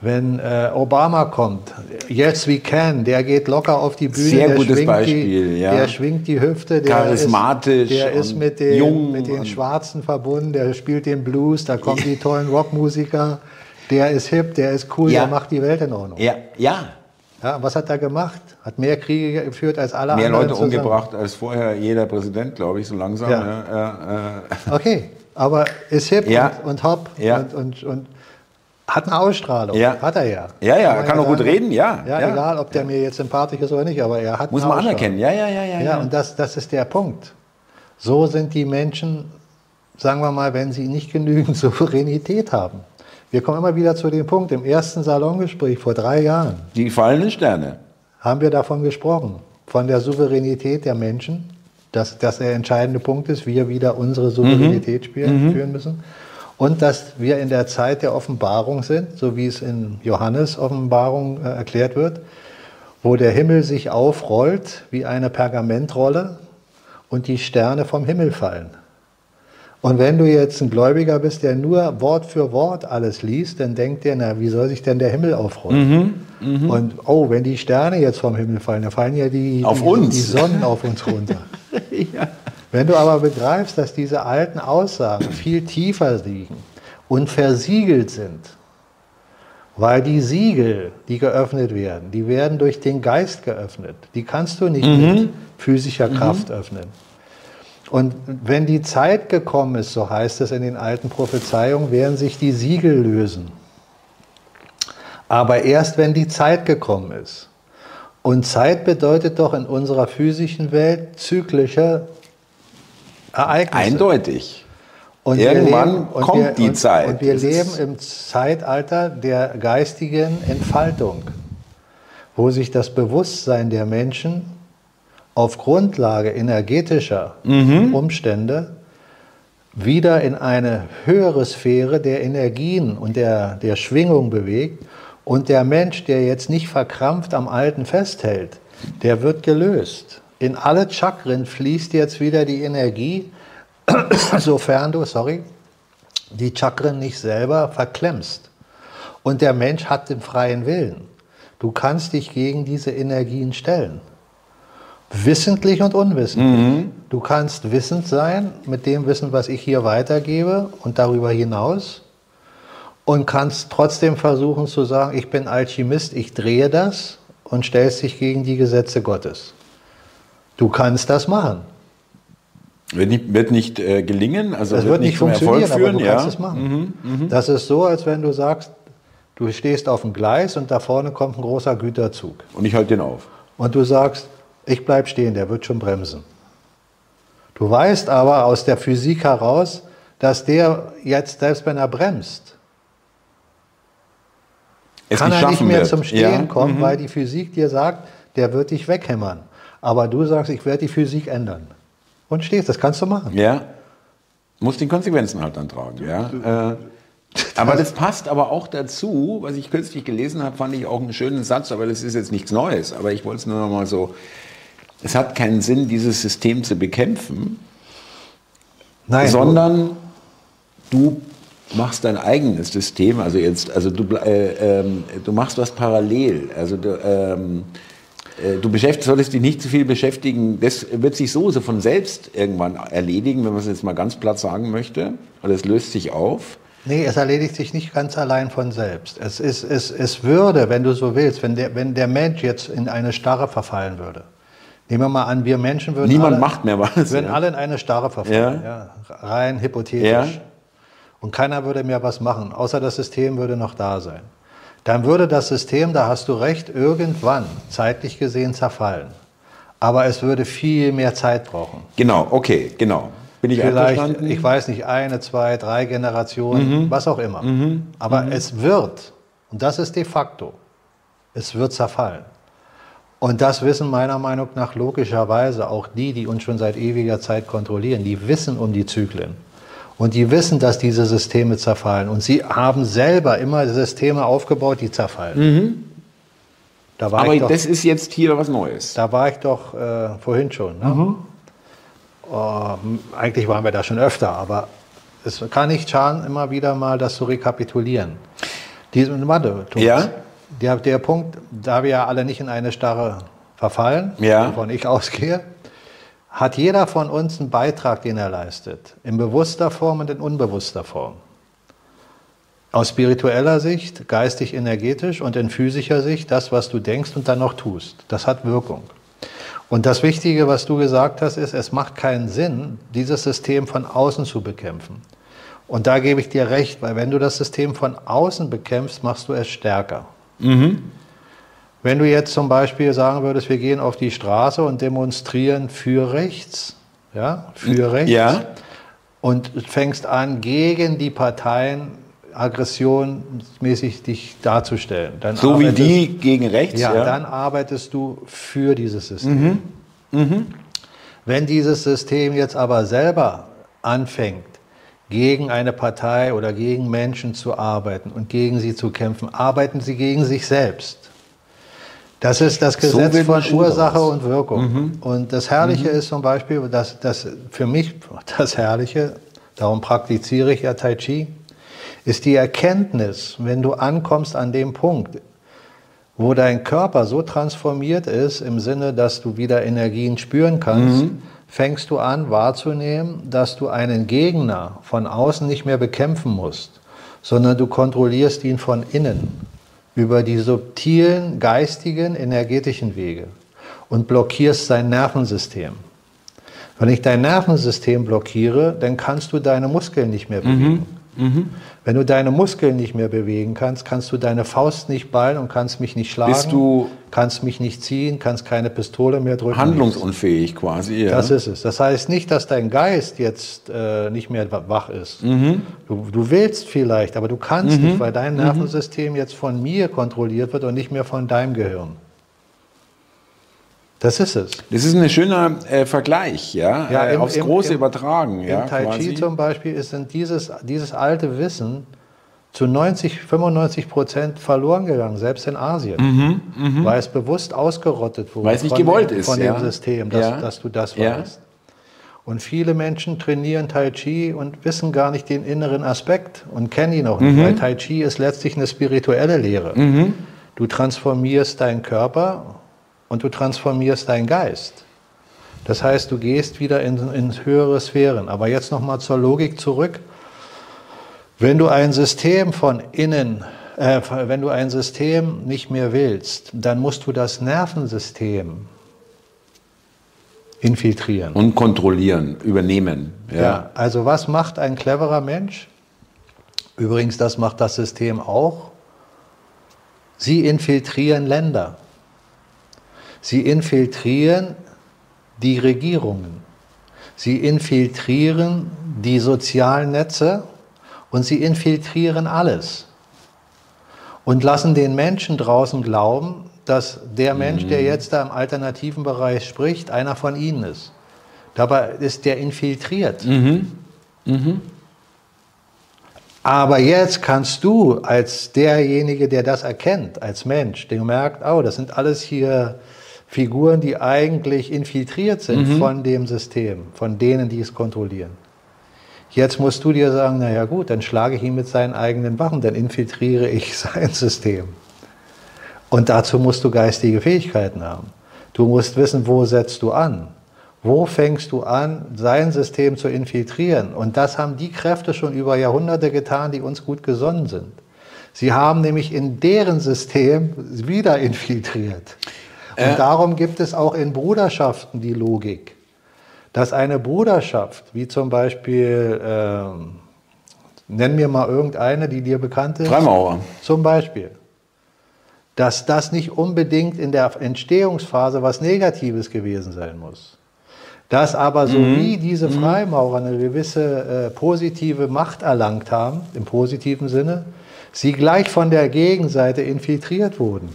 wenn äh, Obama kommt, yes we can, der geht locker auf die Bühne, Sehr der, gutes schwingt Beispiel, die, ja. der schwingt die Hüfte, der charismatisch, ist, der ist mit den, jung mit den Schwarzen verbunden, der spielt den Blues, da kommen die [LAUGHS] tollen Rockmusiker, der ist hip, der ist cool, ja. der macht die Welt in Ordnung. Ja, ja. Ja, was hat er gemacht? Hat mehr Kriege geführt als alle mehr anderen. Mehr Leute zusammen. umgebracht als vorher jeder Präsident, glaube ich, so langsam. Ja. Ja, äh, okay, aber ist hip und, und hopp und, und, und, hat eine Ausstrahlung. Hat er ja. Ja, ja, er kann auch gut reden, ja. Ja, egal, ob der mir jetzt sympathisch ist oder nicht, aber er hat Muss man anerkennen, ja, ja, ja. Ja, ja und das, das ist der Punkt. So sind die Menschen, sagen wir mal, wenn sie nicht genügend [LAUGHS] Souveränität haben. Wir kommen immer wieder zu dem Punkt im ersten Salongespräch vor drei Jahren. Die fallenden Sterne. haben wir davon gesprochen, von der Souveränität der Menschen, dass das der entscheidende Punkt ist, wir wieder unsere Souveränität mhm. spielen, mhm. führen müssen. Und dass wir in der Zeit der Offenbarung sind, so wie es in Johannes Offenbarung äh, erklärt wird, wo der Himmel sich aufrollt wie eine Pergamentrolle und die Sterne vom Himmel fallen. Und wenn du jetzt ein Gläubiger bist, der nur Wort für Wort alles liest, dann denkt der, na, wie soll sich denn der Himmel aufrollen? Mhm, mh. Und oh, wenn die Sterne jetzt vom Himmel fallen, dann fallen ja die, auf die, die Sonnen auf uns runter. [LAUGHS] ja. Wenn du aber begreifst, dass diese alten Aussagen viel tiefer liegen und versiegelt sind, weil die Siegel, die geöffnet werden, die werden durch den Geist geöffnet. Die kannst du nicht mhm. mit physischer Kraft mhm. öffnen. Und wenn die Zeit gekommen ist, so heißt es in den alten Prophezeiungen, werden sich die Siegel lösen. Aber erst wenn die Zeit gekommen ist. Und Zeit bedeutet doch in unserer physischen Welt zyklische Ereignisse. Eindeutig. Und Irgendwann leben, kommt wir, die und, Zeit. Und wir leben im Zeitalter der geistigen Entfaltung, wo sich das Bewusstsein der Menschen auf Grundlage energetischer mhm. Umstände wieder in eine höhere Sphäre der Energien und der, der Schwingung bewegt. Und der Mensch, der jetzt nicht verkrampft am Alten festhält, der wird gelöst. In alle Chakren fließt jetzt wieder die Energie, [CLEARS THROAT] sofern du, sorry, die Chakren nicht selber verklemmst. Und der Mensch hat den freien Willen. Du kannst dich gegen diese Energien stellen. Wissentlich und unwissentlich. Mhm. Du kannst wissend sein mit dem Wissen, was ich hier weitergebe und darüber hinaus. Und kannst trotzdem versuchen zu sagen, ich bin Alchemist, ich drehe das und stellst dich gegen die Gesetze Gottes. Du kannst das machen. Wird nicht, wird nicht äh, gelingen, also das wird, wird nicht, funktionieren, aber du ja. kannst es machen. Mhm, mh. Das ist so, als wenn du sagst, du stehst auf dem Gleis und da vorne kommt ein großer Güterzug. Und ich halte den auf. Und du sagst, ich bleibe stehen, der wird schon bremsen. Du weißt aber aus der Physik heraus, dass der jetzt, selbst wenn er bremst, es kann nicht er nicht mehr wird. zum Stehen ja. kommen, mhm. weil die Physik dir sagt, der wird dich weghämmern. Aber du sagst, ich werde die Physik ändern. Und stehst, das kannst du machen. Ja, muss die Konsequenzen halt dann tragen. Ja. Äh, aber das passt aber auch dazu, was ich kürzlich gelesen habe, fand ich auch einen schönen Satz, aber das ist jetzt nichts Neues. Aber ich wollte es nur noch mal so es hat keinen Sinn, dieses System zu bekämpfen, Nein, sondern du machst dein eigenes System, also jetzt, also du, äh, ähm, du machst was parallel, also du, ähm, äh, du solltest dich nicht zu viel beschäftigen, das wird sich so, so von selbst irgendwann erledigen, wenn man es jetzt mal ganz platt sagen möchte, oder es löst sich auf. Nee, es erledigt sich nicht ganz allein von selbst. Es, ist, es, es würde, wenn du so willst, wenn der, wenn der Mensch jetzt in eine Starre verfallen würde, Nehmen wir mal an, wir Menschen würden Niemand alle, macht mehr was. Würden ja. alle in eine Starre verfallen, ja. ja rein hypothetisch. Und keiner würde mehr was machen, außer das System würde noch da sein. Dann würde das System, da hast du recht, irgendwann zeitlich gesehen zerfallen. Aber es würde viel mehr Zeit brauchen. Genau, okay, genau. Bin ich Vielleicht, ich weiß nicht, eine, zwei, drei Generationen, mhm. was auch immer. Mhm. Aber mhm. es wird, und das ist de facto, es wird zerfallen. Und das wissen meiner Meinung nach logischerweise auch die, die uns schon seit ewiger Zeit kontrollieren. Die wissen um die Zyklen. Und die wissen, dass diese Systeme zerfallen. Und sie haben selber immer Systeme aufgebaut, die zerfallen. Mhm. Da Aber doch, das ist jetzt hier was Neues. Da war ich doch äh, vorhin schon. Ne? Mhm. Oh, eigentlich waren wir da schon öfter, aber es kann nicht schaden, immer wieder mal das zu rekapitulieren. Diese, warte, Thomas. Ja? Der, der Punkt, da wir ja alle nicht in eine Starre verfallen, ja. wovon ich ausgehe, hat jeder von uns einen Beitrag, den er leistet, in bewusster Form und in unbewusster Form. Aus spiritueller Sicht, geistig, energetisch und in physischer Sicht das, was du denkst und dann noch tust. Das hat Wirkung. Und das Wichtige, was du gesagt hast, ist, es macht keinen Sinn, dieses System von außen zu bekämpfen. Und da gebe ich dir recht, weil wenn du das System von außen bekämpfst, machst du es stärker. Mhm. Wenn du jetzt zum Beispiel sagen würdest, wir gehen auf die Straße und demonstrieren für rechts, ja, für rechts, ja. und fängst an, gegen die Parteien aggressionsmäßig dich darzustellen. Dann So wie die gegen rechts. ja, dann arbeitest du für dieses System. Mhm. Wenn dieses System jetzt aber selber anfängt, gegen eine Partei oder gegen Menschen zu arbeiten und gegen sie zu kämpfen, arbeiten sie gegen sich selbst. Das ist das So Gesetz wird von Ursache und Wirkung. Und das Herrliche ist zum Beispiel, dass das für mich [LAUGHS] das Herrliche, darum praktiziere ich ja Tai Chi, ist die Erkenntnis, wenn du ankommst an dem Punkt, wo dein Körper so transformiert ist, im Sinne, dass du wieder Energien spüren kannst, fängst du an wahrzunehmen, dass du einen Gegner von außen nicht mehr bekämpfen musst, sondern du kontrollierst ihn von innen über die subtilen, geistigen, energetischen Wege und blockierst sein Nervensystem. Wenn ich dein Nervensystem blockiere, dann kannst du deine Muskeln nicht mehr bewegen. Wenn du deine Muskeln nicht mehr bewegen kannst, kannst du deine Faust nicht ballen und kannst mich nicht schlagen, Bist du- kannst mich nicht ziehen, kannst keine Pistole mehr drücken. Handlungsunfähig quasi. Ja. Das ist es. Das heißt nicht, dass dein Geist jetzt äh, nicht mehr wa- wach ist. Mhm. Du, du willst vielleicht, aber du kannst nicht, weil dein Nervensystem jetzt von mir kontrolliert wird und nicht mehr von deinem Gehirn. Das ist es. Das ist ein schöner äh, Vergleich, ja, Ja, im- aufs Große im- übertragen, ja, Im Tai Chi quasi. zum Beispiel ist sind dieses, dieses alte Wissen zu 90, 95 Prozent verloren gegangen, selbst in Asien, weil es bewusst ausgerottet wurde Mhm, Weil es nicht von gewollt dem, ist, von ja. dem System, dass, Ja. dass du das Ja. weißt. Und viele Menschen trainieren Tai Chi und wissen gar nicht den inneren Aspekt und kennen ihn auch Mhm. nicht, weil Tai Chi ist letztlich eine spirituelle Lehre. Du transformierst deinen Körper und du transformierst deinen Geist. Das heißt, du gehst wieder in, in höhere Sphären. Aber jetzt nochmal zur Logik zurück. Wenn du ein System von innen, äh, wenn du ein System nicht mehr willst, dann musst du das Nervensystem infiltrieren. Und kontrollieren, übernehmen. Ja. Ja, also was macht ein cleverer Mensch? Übrigens, das macht das System auch. Sie infiltrieren Länder. Sie infiltrieren die Regierungen. Sie infiltrieren die sozialen Netze und sie infiltrieren alles. Und lassen den Menschen draußen glauben, dass der Mensch, der jetzt da im alternativen Bereich spricht, einer von ihnen ist. Dabei ist der infiltriert. Aber jetzt kannst du als derjenige, der das erkennt, als Mensch, der merkt, oh, das sind alles hier Figuren, die eigentlich infiltriert sind von dem System, von denen, die es kontrollieren. Jetzt musst du dir sagen, naja gut, dann schlage ich ihn mit seinen eigenen Waffen, dann infiltriere ich [LAUGHS] sein System. Und dazu musst du geistige Fähigkeiten haben. Du musst wissen, wo setzt du an? Wo fängst du an, sein System zu infiltrieren? Und das haben die Kräfte schon über Jahrhunderte getan, die uns gut gesonnen sind. Sie haben nämlich in deren System wieder infiltriert. Und darum gibt es auch in Bruderschaften die Logik, dass eine Bruderschaft, wie zum Beispiel, ähm, nenn mir mal irgendeine, die dir bekannt ist. Freimaurer. Zum Beispiel, dass das nicht unbedingt in der Entstehungsphase was Negatives gewesen sein muss. Dass aber so wie diese Freimaurer eine gewisse äh, positive Macht erlangt haben, im positiven Sinne, sie gleich von der Gegenseite infiltriert wurden.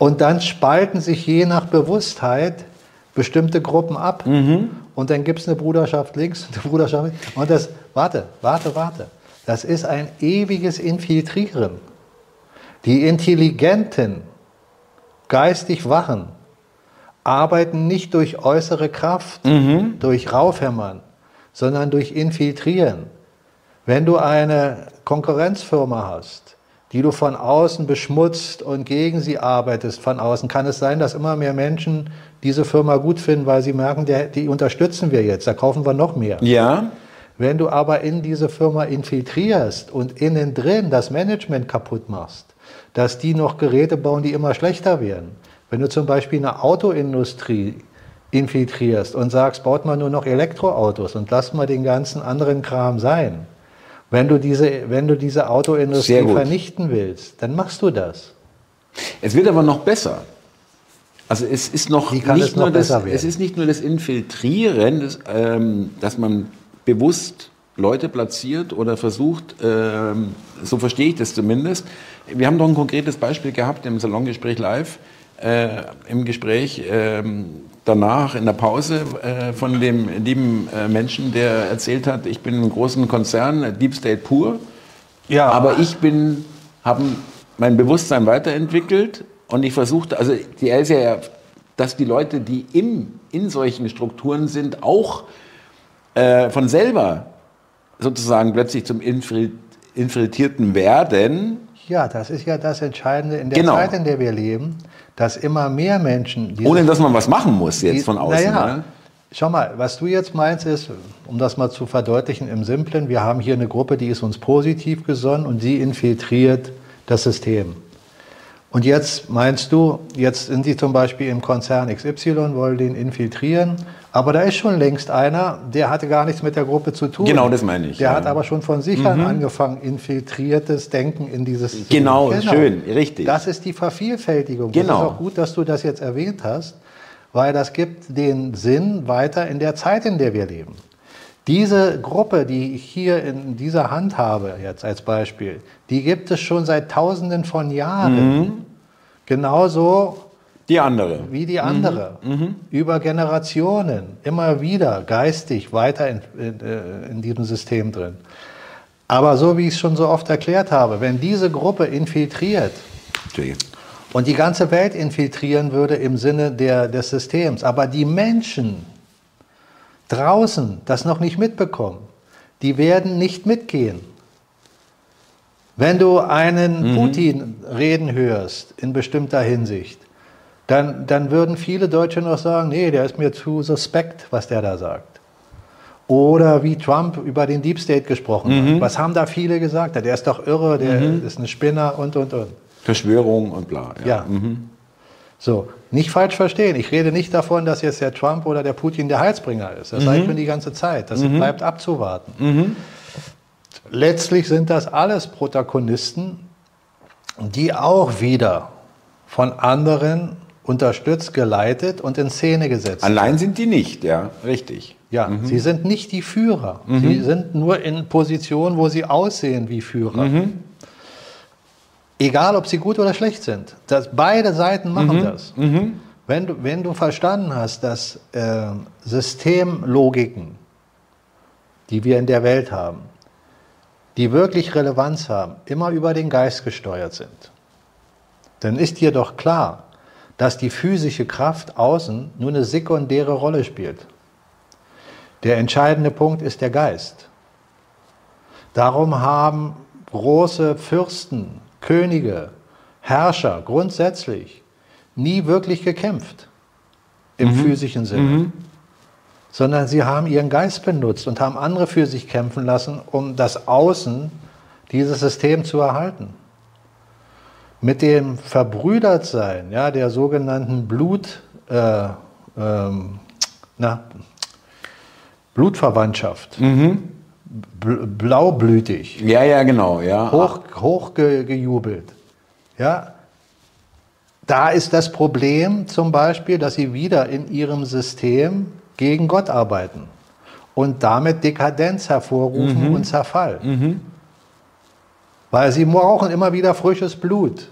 Und dann spalten sich je nach Bewusstheit bestimmte Gruppen ab. Und dann gibt es eine Bruderschaft links, eine Bruderschaft rechts. Und das, warte, warte, warte. Das ist ein ewiges Infiltrieren. Die Intelligenten, geistig Wachen, arbeiten nicht durch äußere Kraft, durch Raufhämmern, sondern durch Infiltrieren. Wenn du eine Konkurrenzfirma hast, die du von außen beschmutzt und gegen sie arbeitest von außen, kann es sein, dass immer mehr Menschen diese Firma gut finden, weil sie merken, der, die unterstützen wir jetzt, da kaufen wir noch mehr. Ja. Wenn du aber in diese Firma infiltrierst und innen drin das Management kaputt machst, dass die noch Geräte bauen, die immer schlechter werden. Wenn du zum Beispiel eine Autoindustrie infiltrierst und sagst, baut man nur noch Elektroautos und lass mal den ganzen anderen Kram sein. Wenn du diese, wenn du diese Autoindustrie vernichten willst, dann machst du das. Es wird aber noch besser. Also es ist noch nicht es noch nur das, werden? es ist nicht nur das Infiltrieren, das, ähm, dass man bewusst Leute platziert oder versucht, ähm, so verstehe ich das zumindest. Wir haben doch ein konkretes Beispiel gehabt im Salongespräch live, äh, im Gespräch ähm, danach in der Pause äh, von dem lieben äh, Menschen, der erzählt hat, ich bin in einem großen Konzern, Deep State pur, ja. aber ich bin, habe mein Bewusstsein weiterentwickelt und ich versuchte, also die ist ja, dass die Leute, die im, in solchen Strukturen sind, auch äh, von selber sozusagen plötzlich zum Infiltrierten werden. Ja, das ist ja das Entscheidende in der genau. Zeit, in der wir leben, dass immer mehr Menschen. Ohne dass man was machen muss jetzt die, von außen. Naja, ne? Schau mal, was du jetzt meinst ist, um das mal zu verdeutlichen im Simplen, wir haben hier eine Gruppe, die ist uns positiv gesonnen und sie infiltriert das System. Und jetzt meinst du, jetzt sind sie zum Beispiel im Konzern XY, wollen den infiltrieren, aber da ist schon längst einer, der hatte gar nichts mit der Gruppe zu tun. Genau, das meine ich. Der ja. hat aber schon von sich mhm. an angefangen, infiltriertes Denken in dieses genau, genau, schön, richtig. Das ist die Vervielfältigung. Genau. Das ist auch gut, dass du das jetzt erwähnt hast, weil das gibt den Sinn weiter in der Zeit, in der wir leben. Diese Gruppe, die ich hier in dieser Hand habe, jetzt als Beispiel, die gibt es schon seit Tausenden von Jahren. Mhm. Genauso die andere. wie die andere. Mhm. Mhm. Über Generationen, immer wieder geistig weiter in, in, äh, in diesem System drin. Aber so wie ich es schon so oft erklärt habe, wenn diese Gruppe infiltriert okay. und die ganze Welt infiltrieren würde im Sinne der, des Systems, aber die Menschen, draußen das noch nicht mitbekommen, die werden nicht mitgehen. Wenn du einen mhm. Putin reden hörst in bestimmter Hinsicht, dann, dann würden viele Deutsche noch sagen, nee, der ist mir zu suspekt, was der da sagt. Oder wie Trump über den Deep State gesprochen mhm. hat. Was haben da viele gesagt? Der ist doch irre, der mhm. ist ein Spinner und, und, und. Verschwörung und bla. Ja. ja. Mhm. So, nicht falsch verstehen. Ich rede nicht davon, dass jetzt der Trump oder der Putin der Heilsbringer ist. Das mhm. sage ich mir die ganze Zeit. Das mhm. bleibt abzuwarten. Mhm. Letztlich sind das alles Protagonisten, die auch wieder von anderen unterstützt, geleitet und in Szene gesetzt Allein sind die nicht, ja, richtig. Ja, mhm. sie sind nicht die Führer. Mhm. Sie sind nur in Positionen, wo sie aussehen wie Führer. Mhm. Egal, ob sie gut oder schlecht sind. Das, beide Seiten machen mhm. das. Mhm. Wenn, du, wenn du verstanden hast, dass äh, Systemlogiken, die wir in der Welt haben, die wirklich Relevanz haben, immer über den Geist gesteuert sind, dann ist dir doch klar, dass die physische Kraft außen nur eine sekundäre Rolle spielt. Der entscheidende Punkt ist der Geist. Darum haben große Fürsten, Könige, Herrscher grundsätzlich nie wirklich gekämpft im mhm. physischen Sinne, mhm. sondern sie haben ihren Geist benutzt und haben andere für sich kämpfen lassen, um das Außen dieses System zu erhalten. Mit dem Verbrüdertsein ja, der sogenannten Blut, äh, ähm, na, Blutverwandtschaft, mhm blaublütig. Ja, ja, genau. Ja. Hoch, hoch ge. Ja. Da ist das Problem zum Beispiel, dass sie wieder in ihrem System gegen Gott arbeiten und damit Dekadenz hervorrufen mhm. und Zerfall. Mhm. Weil sie brauchen immer wieder frisches Blut,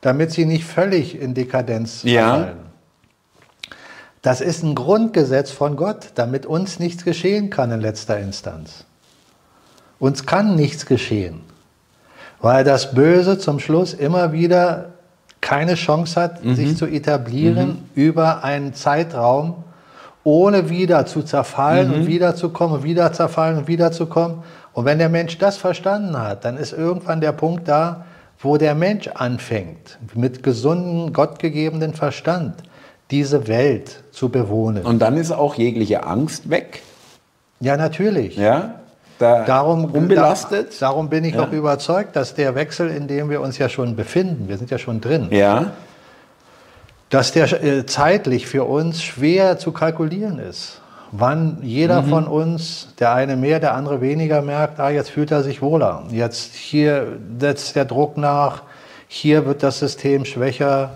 damit sie nicht völlig in Dekadenz ja. fallen. Das ist ein Grundgesetz von Gott, damit uns nichts geschehen kann in letzter Instanz. Uns kann nichts geschehen, weil das Böse zum Schluss immer wieder keine Chance hat, mhm. sich zu etablieren mhm. über einen Zeitraum, ohne wieder zu zerfallen mhm. und wiederzukommen und wieder zerfallen und wiederzukommen. Und wenn der Mensch das verstanden hat, dann ist irgendwann der Punkt da, wo der Mensch anfängt, mit gesundem, gottgegebenen Verstand diese Welt zu bewohnen. Und dann ist auch jegliche Angst weg. Ja, natürlich. Ja? da darum, unbelastet. Da, darum bin ich ja. auch überzeugt, dass der Wechsel, in dem wir uns ja schon befinden, wir sind ja schon drin, ja. dass der äh, zeitlich für uns schwer zu kalkulieren ist. Wann jeder mhm. von uns, der eine mehr, der andere weniger merkt, ah, jetzt fühlt er sich wohler. Jetzt hier setzt der Druck nach, hier wird das System schwächer.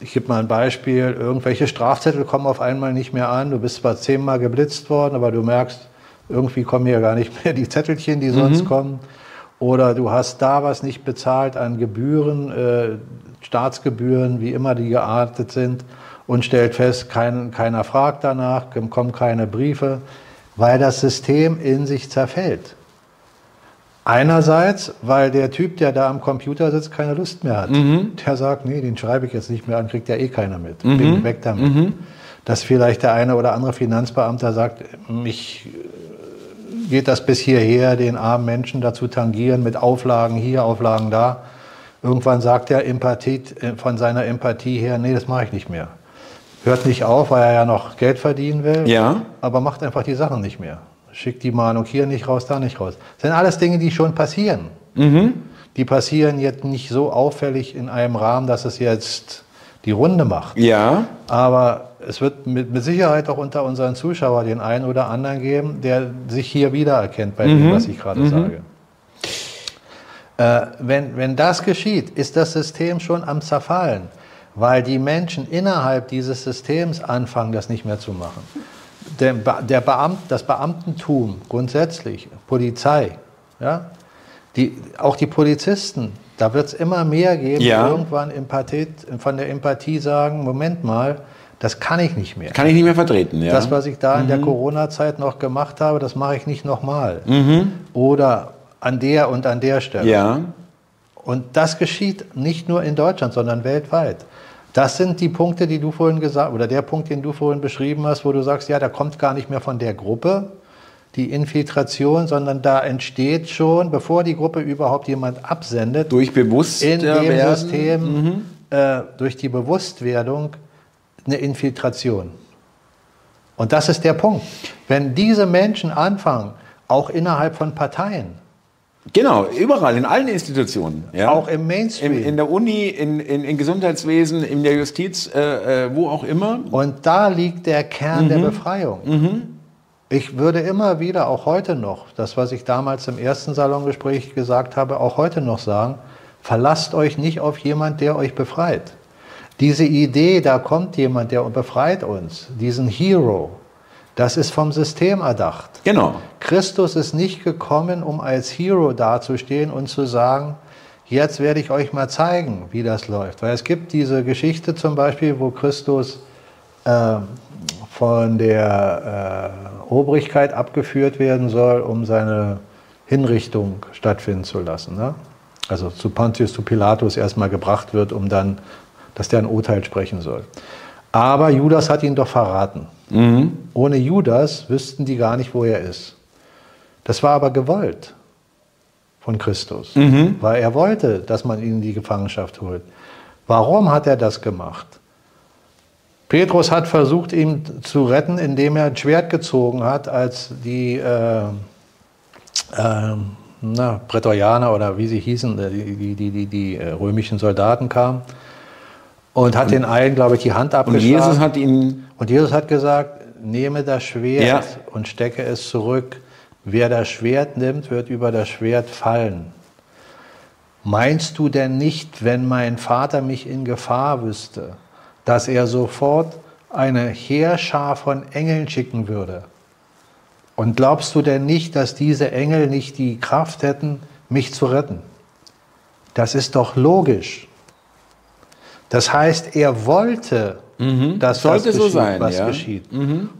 Ich gebe mal ein Beispiel, irgendwelche Strafzettel kommen auf einmal nicht mehr an. Du bist zwar zehnmal geblitzt worden, aber du merkst, irgendwie kommen hier gar nicht [LAUGHS] mehr die Zettelchen, die sonst Mhm. kommen. Oder du hast da was nicht bezahlt an Gebühren, äh, Staatsgebühren, wie immer die geartet sind, und stellt fest, kein, keiner fragt danach, kommen keine Briefe, weil das System in sich zerfällt. Einerseits, weil der Typ, der da am Computer sitzt, keine Lust mehr hat. Der sagt, nee, den schreibe ich jetzt nicht mehr an, kriegt ja eh keiner mit. Bin weg damit. Dass vielleicht der eine oder andere Finanzbeamter sagt, mich äh, geht das bis hierher, den armen Menschen dazu tangieren mit Auflagen hier, Auflagen da. Irgendwann sagt er Empathie, äh, von seiner Empathie her, nee, das mache ich nicht mehr. Hört nicht auf, weil er ja noch Geld verdienen will, Ja. aber macht einfach die Sachen nicht mehr. Schickt die Mahnung hier nicht raus, da nicht raus. Das sind alles Dinge, die schon passieren. Die passieren jetzt nicht so auffällig in einem Rahmen, dass es jetzt die Runde macht. Ja. Aber es wird mit, mit Sicherheit auch unter unseren Zuschauern den einen oder anderen geben, der sich hier wiedererkennt bei dem, was ich gerade sage. Äh, wenn, wenn das geschieht, ist das System schon am Zerfallen, weil die Menschen innerhalb dieses Systems anfangen, das nicht mehr zu machen. Der, der Beamt, das Beamtentum grundsätzlich, Polizei, ja, die, auch die Polizisten, da wird es immer mehr geben, Ja. die irgendwann Empathie, von der Empathie sagen, Moment mal, das kann ich nicht mehr. Kann ich nicht mehr vertreten, ja. Das, was ich da in der Corona-Zeit noch gemacht habe, das mache ich nicht nochmal. Oder an der und an der Stelle. ja. Und das geschieht nicht nur in Deutschland, sondern weltweit. Das sind die Punkte, die du vorhin gesagt oder der Punkt, den du vorhin beschrieben hast, wo du sagst, ja, da kommt gar nicht mehr von der Gruppe die Infiltration, sondern da entsteht schon, bevor die Gruppe überhaupt jemand absendet, Durch bewusst in dem werden. System äh, durch die Bewusstwerdung eine Infiltration. Und das ist der Punkt. Wenn diese Menschen anfangen, auch innerhalb von Parteien, Genau, überall, in allen Institutionen. Ja. auch im Mainstream, in, in der Uni, in, in, in Gesundheitswesen, in der Justiz, äh, äh, wo auch immer. Und da liegt der Kern der Befreiung. Ich würde immer wieder, auch heute noch, das, was ich damals im ersten Salongespräch gesagt habe, auch heute noch sagen, verlasst euch nicht auf jemand, der euch befreit. Diese Idee, da kommt jemand, der befreit uns, diesen Hero, das ist vom System erdacht. Genau. Christus ist nicht gekommen, um als Hero dazustehen und zu sagen, jetzt werde ich euch mal zeigen, wie das läuft. Weil es gibt diese Geschichte zum Beispiel, wo Christus äh, von der äh, Obrigkeit abgeführt werden soll, um seine Hinrichtung stattfinden zu lassen. Ne? Also zu Pontius, zu Pilatus erstmal gebracht wird, um dann, dass der ein Urteil sprechen soll. Aber Judas hat ihn doch verraten. Ohne Judas wüssten die gar nicht, wo er ist. Das war aber gewollt von Christus, weil er wollte, dass man ihn in die Gefangenschaft holt. Warum hat er das gemacht? Petrus hat versucht, ihn zu retten, indem er ein Schwert gezogen hat, als die äh, äh, na, Prätorianer oder wie sie hießen, die, die, die, die, die äh, römischen Soldaten kamen. Und hat den einen, glaube ich, die Hand Und abgeschlagen. Jesus hat ihn, Und Jesus hat gesagt, nehme das Schwert Ja. und stecke es zurück. Wer das Schwert nimmt, wird über das Schwert fallen. Meinst du denn nicht, wenn mein Vater mich in Gefahr wüsste, dass er sofort eine Heerschar von Engeln schicken würde? Und glaubst du denn nicht, dass diese Engel nicht die Kraft hätten, mich zu retten? Das ist doch logisch. Das heißt, er wollte, dass Sollte das so geschieht, sein, was ja. geschieht.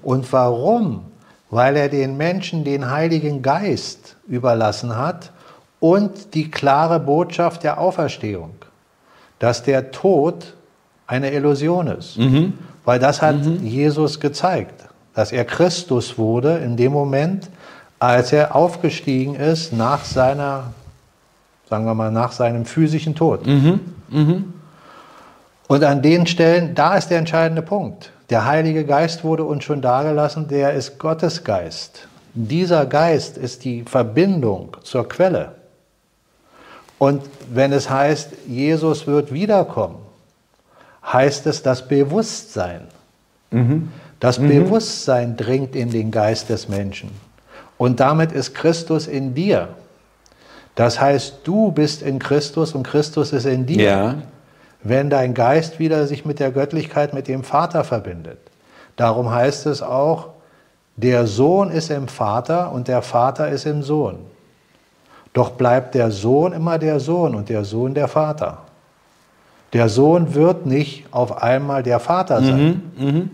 Und warum? Weil er den Menschen den Heiligen Geist überlassen hat und die klare Botschaft der Auferstehung, dass der Tod eine Illusion ist. Weil das hat Jesus gezeigt, dass er Christus wurde in dem Moment, als er aufgestiegen ist nach seiner, sagen wir mal, nach seinem physischen Tod. Und an den Stellen, da ist der entscheidende Punkt. Der Heilige Geist wurde uns schon dargelassen, der ist Gottes Geist. Dieser Geist ist die Verbindung zur Quelle. Und wenn es heißt, Jesus wird wiederkommen, heißt es das Bewusstsein. Das Bewusstsein dringt in den Geist des Menschen. Und damit ist Christus in dir. Das heißt, du bist in Christus und Christus ist in dir ja, wenn dein Geist wieder sich mit der Göttlichkeit, mit dem Vater verbindet. Darum heißt es auch, Der Sohn ist im Vater und der Vater ist im Sohn. Doch bleibt der Sohn immer der Sohn und der Sohn der Vater. Der Sohn wird nicht auf einmal der Vater sein, mhm,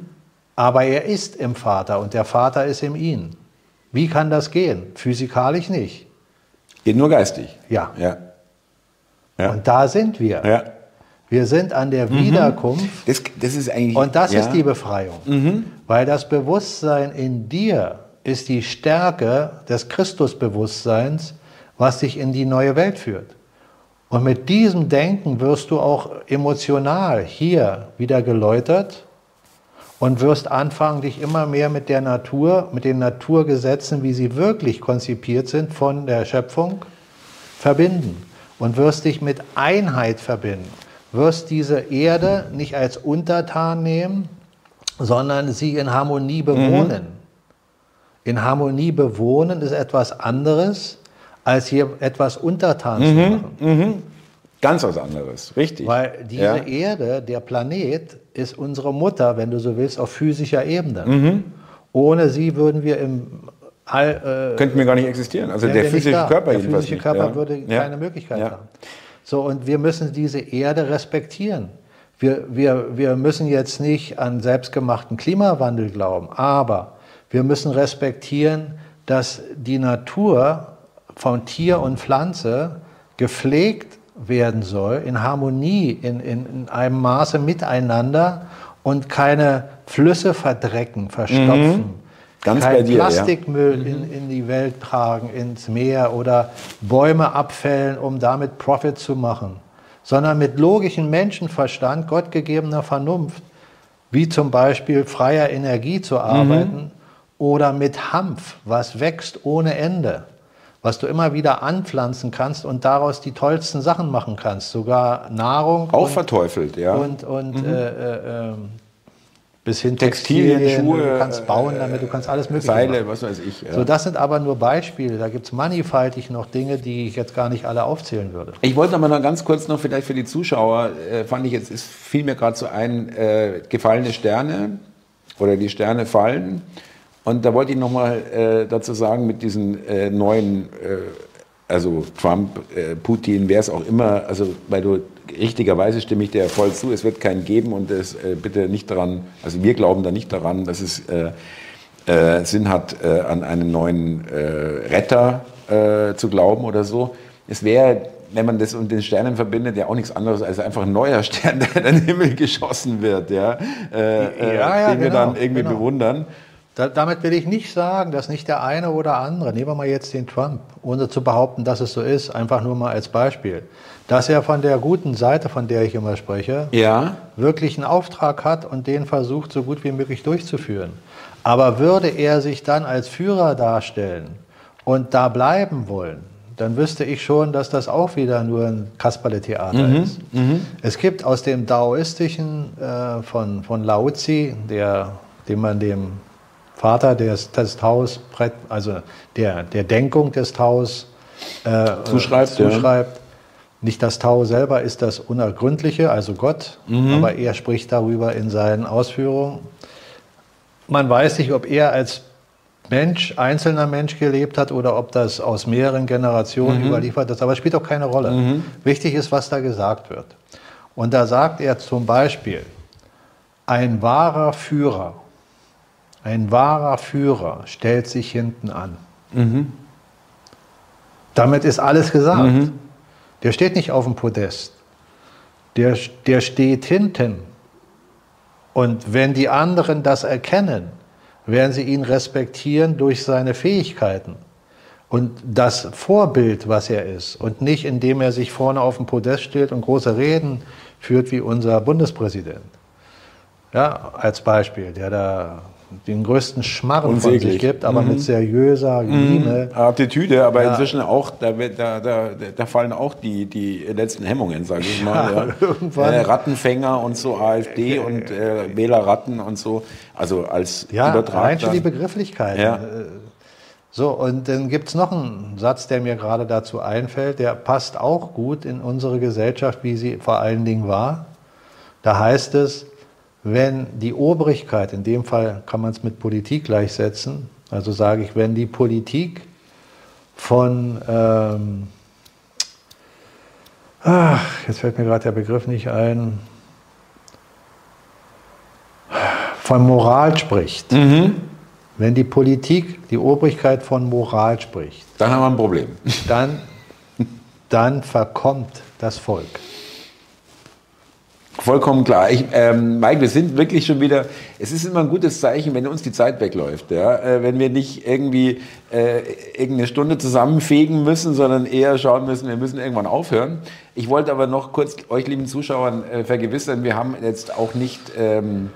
aber er ist im Vater und der Vater ist in ihm. Wie kann das gehen? Physikalisch nicht. Geht nur geistig. Ja. ja. ja. Und da sind wir. Ja. Wir sind an der mhm. Wiederkunft. Das, das, ist eigentlich. Und das ja. ist die Befreiung. Mhm. Weil das Bewusstsein in dir ist die Stärke des Christusbewusstseins, was dich in die neue Welt führt. Und mit diesem Denken wirst du auch emotional hier wieder geläutert und wirst anfangen, dich immer mehr mit der Natur, mit den Naturgesetzen, wie sie wirklich konzipiert sind von der Schöpfung, verbinden. Und wirst dich mit Einheit verbinden. Wirst diese Erde nicht als Untertan nehmen, sondern sie in Harmonie bewohnen. Mhm. In Harmonie bewohnen ist etwas anderes, als hier etwas untertan mhm. zu machen. Mhm. Ganz was anderes, richtig. Weil diese ja. Erde, der Planet, ist unsere Mutter, wenn du so willst, auf physischer Ebene. Mhm. Ohne sie würden wir im All. Äh, Könnten wir gar nicht existieren. Also der physische Körper Der physische Körper ja. würde ja. keine Möglichkeit haben. So, und wir müssen diese Erde respektieren. Wir, wir, wir müssen jetzt nicht an selbstgemachten Klimawandel glauben, aber wir müssen respektieren, dass die Natur von Tier und Pflanze gepflegt werden soll, in Harmonie, in, in, in einem Maße miteinander und keine Flüsse verdrecken, verstopfen. Mhm. Ganz kein dir, Plastikmüll ja. in, mhm. in die Welt tragen, ins Meer oder Bäume abfällen, um damit Profit zu machen, sondern mit logischem Menschenverstand, gottgegebener Vernunft, wie zum Beispiel freier Energie zu arbeiten mhm. oder mit Hanf, was wächst ohne Ende was du immer wieder anpflanzen kannst und daraus die tollsten Sachen machen kannst. Sogar Nahrung. Auch und, verteufelt, ja. Und, und mhm. äh, äh, ähm, bis hin Textilien, Textilien Schuhe, du kannst bauen damit, du kannst alles mögliche Seile, machen. was weiß ich. Ja. So, das sind aber nur Beispiele. Da gibt es mannigfaltig noch Dinge, die ich jetzt gar nicht alle aufzählen würde. Ich wollte aber noch ganz kurz noch vielleicht für die Zuschauer, äh, fand ich jetzt, es fiel mir gerade so ein, äh, gefallene Sterne oder die Sterne fallen. Und da wollte ich nochmal äh, dazu sagen, mit diesen äh, neuen, äh, also Trump, äh, Putin, wer es auch immer, also weil du richtigerweise stimme ich dir voll zu, es wird keinen geben und es äh, bitte nicht daran, also wir glauben da nicht daran, dass es äh, äh, Sinn hat, äh, an einen neuen äh, Retter äh, zu glauben oder so. Es wäre wenn man das mit den Sternen verbindet, ja auch nichts anderes als einfach ein neuer Stern, [LAUGHS] der in den Himmel geschossen wird, ja, ja, ja den genau, wir dann irgendwie genau. bewundern. Da, damit will ich nicht sagen, dass nicht der eine oder andere, nehmen wir mal jetzt den Trump, ohne zu behaupten, dass es so ist, einfach nur mal als Beispiel, dass er von der guten Seite, von der ich immer spreche, ja. wirklich einen Auftrag hat und den versucht, so gut wie möglich durchzuführen. Aber würde er sich dann als Führer darstellen und da bleiben wollen, dann wüsste ich schon, dass das auch wieder nur ein Kasperle-Theater mhm, ist. Mhm. Es gibt aus dem Daoistischen äh, von, von Lao Tzu, der, den man dem Vater des, des Taus, also der, der Denkung des Taus äh, zuschreibt. zuschreibt. Nicht das Tau selber ist das Unergründliche, also Gott, mhm. aber er spricht darüber in seinen Ausführungen. Man weiß nicht, ob er als Mensch, einzelner Mensch gelebt hat oder ob das aus mehreren Generationen mhm. überliefert ist, aber es spielt auch keine Rolle. Mhm. Wichtig ist, was da gesagt wird. Und da sagt er zum Beispiel, ein wahrer Führer ein wahrer Führer stellt sich hinten an. Mhm. Damit ist alles gesagt. Der steht nicht auf dem Podest. Der, der steht hinten. Und wenn die anderen das erkennen, werden sie ihn respektieren durch seine Fähigkeiten und das Vorbild, was er ist. Und nicht, indem er sich vorne auf dem Podest stellt und große Reden führt wie unser Bundespräsident. Ja, als Beispiel, der da den größten Schmarren von sich gibt, aber mhm. mit seriöser Liebe. Mhm. Attitüde, aber ja. inzwischen auch, da, da, da, da, fallen auch die, die letzten Hemmungen, sage ich mal. Ja, [LAUGHS] äh, Rattenfänger und so, AfD und äh, Wählerratten und so. Also als ja, Übertrag. schon die Begrifflichkeit. Ja. Äh, so, und dann gibt es noch einen Satz, der mir gerade dazu einfällt, der passt auch gut in unsere Gesellschaft, wie sie vor allen Dingen war. Da heißt es, wenn die Obrigkeit, in dem Fall kann man es mit Politik gleichsetzen, also sage ich, wenn die Politik von, ähm, ach, jetzt fällt mir gerade der Begriff nicht ein, von Moral spricht, mhm. wenn die Politik, die Obrigkeit von Moral spricht, dann haben wir ein Problem. Dann, dann verkommt das Volk. Vollkommen klar. Ich, ähm, Mike, wir sind wirklich schon wieder. Es ist immer ein gutes Zeichen, wenn uns die Zeit wegläuft. Ja? Äh, wenn wir nicht irgendwie äh, irgendeine Stunde zusammenfegen müssen, sondern eher schauen müssen, wir müssen irgendwann aufhören. Ich wollte aber noch kurz euch, lieben Zuschauern, äh, vergewissern, wir haben jetzt auch nicht ähm,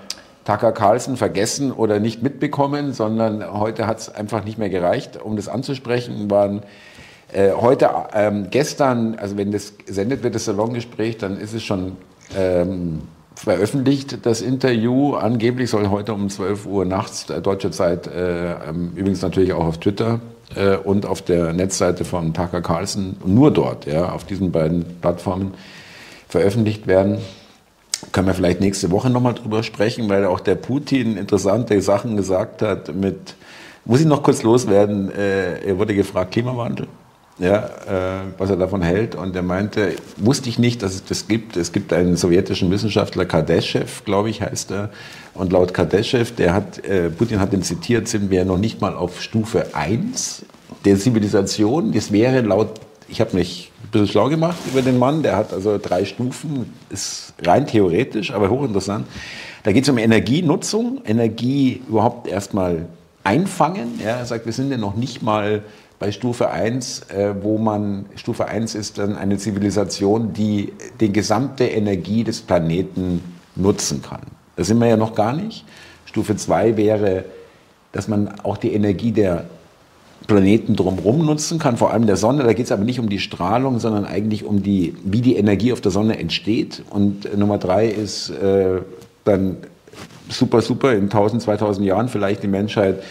Tucker Carlson vergessen oder nicht mitbekommen, sondern heute hat es einfach nicht mehr gereicht, um das anzusprechen. Waren äh, heute, ähm, gestern, also wenn das gesendet wird, das Salongespräch, dann ist es schon ähm, veröffentlicht, das Interview. Angeblich soll heute um 12 Uhr nachts äh, deutsche Zeit, äh, ähm, übrigens natürlich auch auf Twitter äh, und auf der Netzseite von Tucker Carlson, nur dort, ja, auf diesen beiden Plattformen veröffentlicht werden. Können wir vielleicht nächste Woche nochmal drüber sprechen, weil auch der Putin interessante Sachen gesagt hat mit, muss ich noch kurz loswerden, äh, er wurde gefragt, Klimawandel ja, äh, was er davon hält. Und er meinte, wusste ich nicht, dass es das gibt. Es gibt einen sowjetischen Wissenschaftler, Kardashev, glaube ich, heißt er. Und laut Kardashev, der hat, äh, Putin hat ihn zitiert, sind wir noch nicht mal auf Stufe 1 der Zivilisation. Das wäre laut, ich habe mich ein bisschen schlau gemacht über den Mann, der hat also drei Stufen, ist rein theoretisch, aber hochinteressant. Da geht es um Energienutzung, Energie überhaupt erstmal einfangen. Ja, er sagt, wir sind ja noch nicht mal bei Stufe 1, äh, wo man, Stufe 1 ist dann eine Zivilisation, die die gesamte Energie des Planeten nutzen kann. Das sind wir ja noch gar nicht. Stufe 2 wäre, dass man auch die Energie der Planeten drumherum nutzen kann, vor allem der Sonne. Da geht es aber nicht um die Strahlung, sondern eigentlich um die, wie die Energie auf der Sonne entsteht. Und Nummer drei ist äh, dann super, super in 1000, 2000 Jahren vielleicht die Menschheit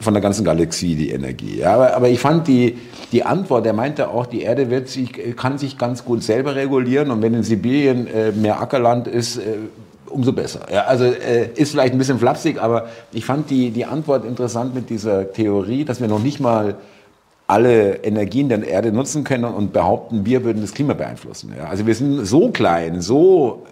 von der ganzen Galaxie die Energie. Ja, aber, aber ich fand die, die Antwort, er meinte auch, die Erde wird sich, kann sich ganz gut selber regulieren und wenn in Sibirien äh, mehr Ackerland ist, äh, umso besser. Ja, also äh, ist vielleicht ein bisschen flapsig, aber ich fand die, die Antwort interessant mit dieser Theorie, dass wir noch nicht mal alle Energien der Erde nutzen können und behaupten, wir würden das Klima beeinflussen. Ja, also wir sind so klein, so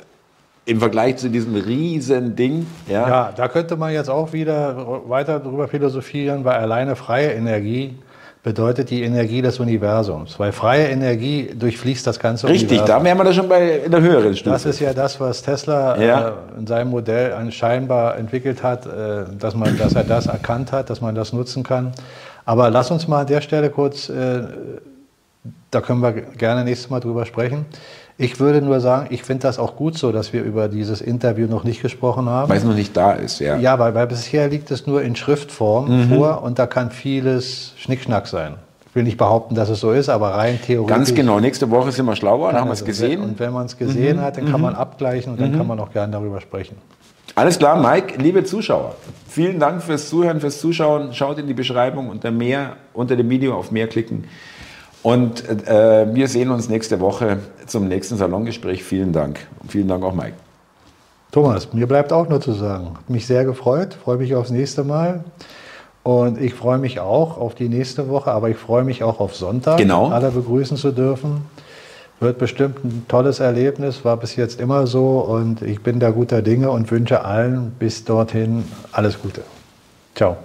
im Vergleich zu diesem riesen Ding. Ja. ja, da könnte man jetzt auch wieder weiter darüber philosophieren, weil alleine freie Energie bedeutet die Energie des Universums. Weil freie Energie durchfließt das ganze Richtig, Universum. Richtig, da wären wir da schon bei in der höheren Stufe. Das ist ja das, was Tesla ja. äh, in seinem Modell scheinbar entwickelt hat, äh, dass, man, dass er das erkannt hat, dass man das nutzen kann. Aber lass uns mal an der Stelle kurz, äh, da können wir gerne nächstes Mal drüber sprechen. Ich würde nur sagen, ich finde das auch gut so, dass wir über dieses Interview noch nicht gesprochen haben. Weil es noch nicht da ist, ja. Ja, weil, weil bisher liegt es nur in Schriftform mhm. vor und da kann vieles Schnickschnack sein. Ich will nicht behaupten, dass es so ist, aber rein theoretisch. Ganz genau. Nächste Woche sind wir schlauer, dann haben wir es gesehen. Und wenn man es gesehen mhm. hat, dann kann man mhm. abgleichen und dann kann mhm. man auch gerne darüber sprechen. Alles klar, Mike, liebe Zuschauer. Vielen Dank fürs Zuhören, fürs Zuschauen. Schaut in die Beschreibung unter mehr, unter dem Video auf mehr klicken. Und äh, wir sehen uns nächste Woche zum nächsten Salongespräch. Vielen Dank. Und vielen Dank auch, Mike. Thomas, mir bleibt auch nur zu sagen, hat mich sehr gefreut, freue mich aufs nächste Mal. Und ich freue mich auch auf die nächste Woche, aber ich freue mich auch auf Sonntag, genau. alle begrüßen zu dürfen. Wird bestimmt ein tolles Erlebnis, war bis jetzt immer so und ich bin da guter Dinge und wünsche allen bis dorthin alles Gute. Ciao.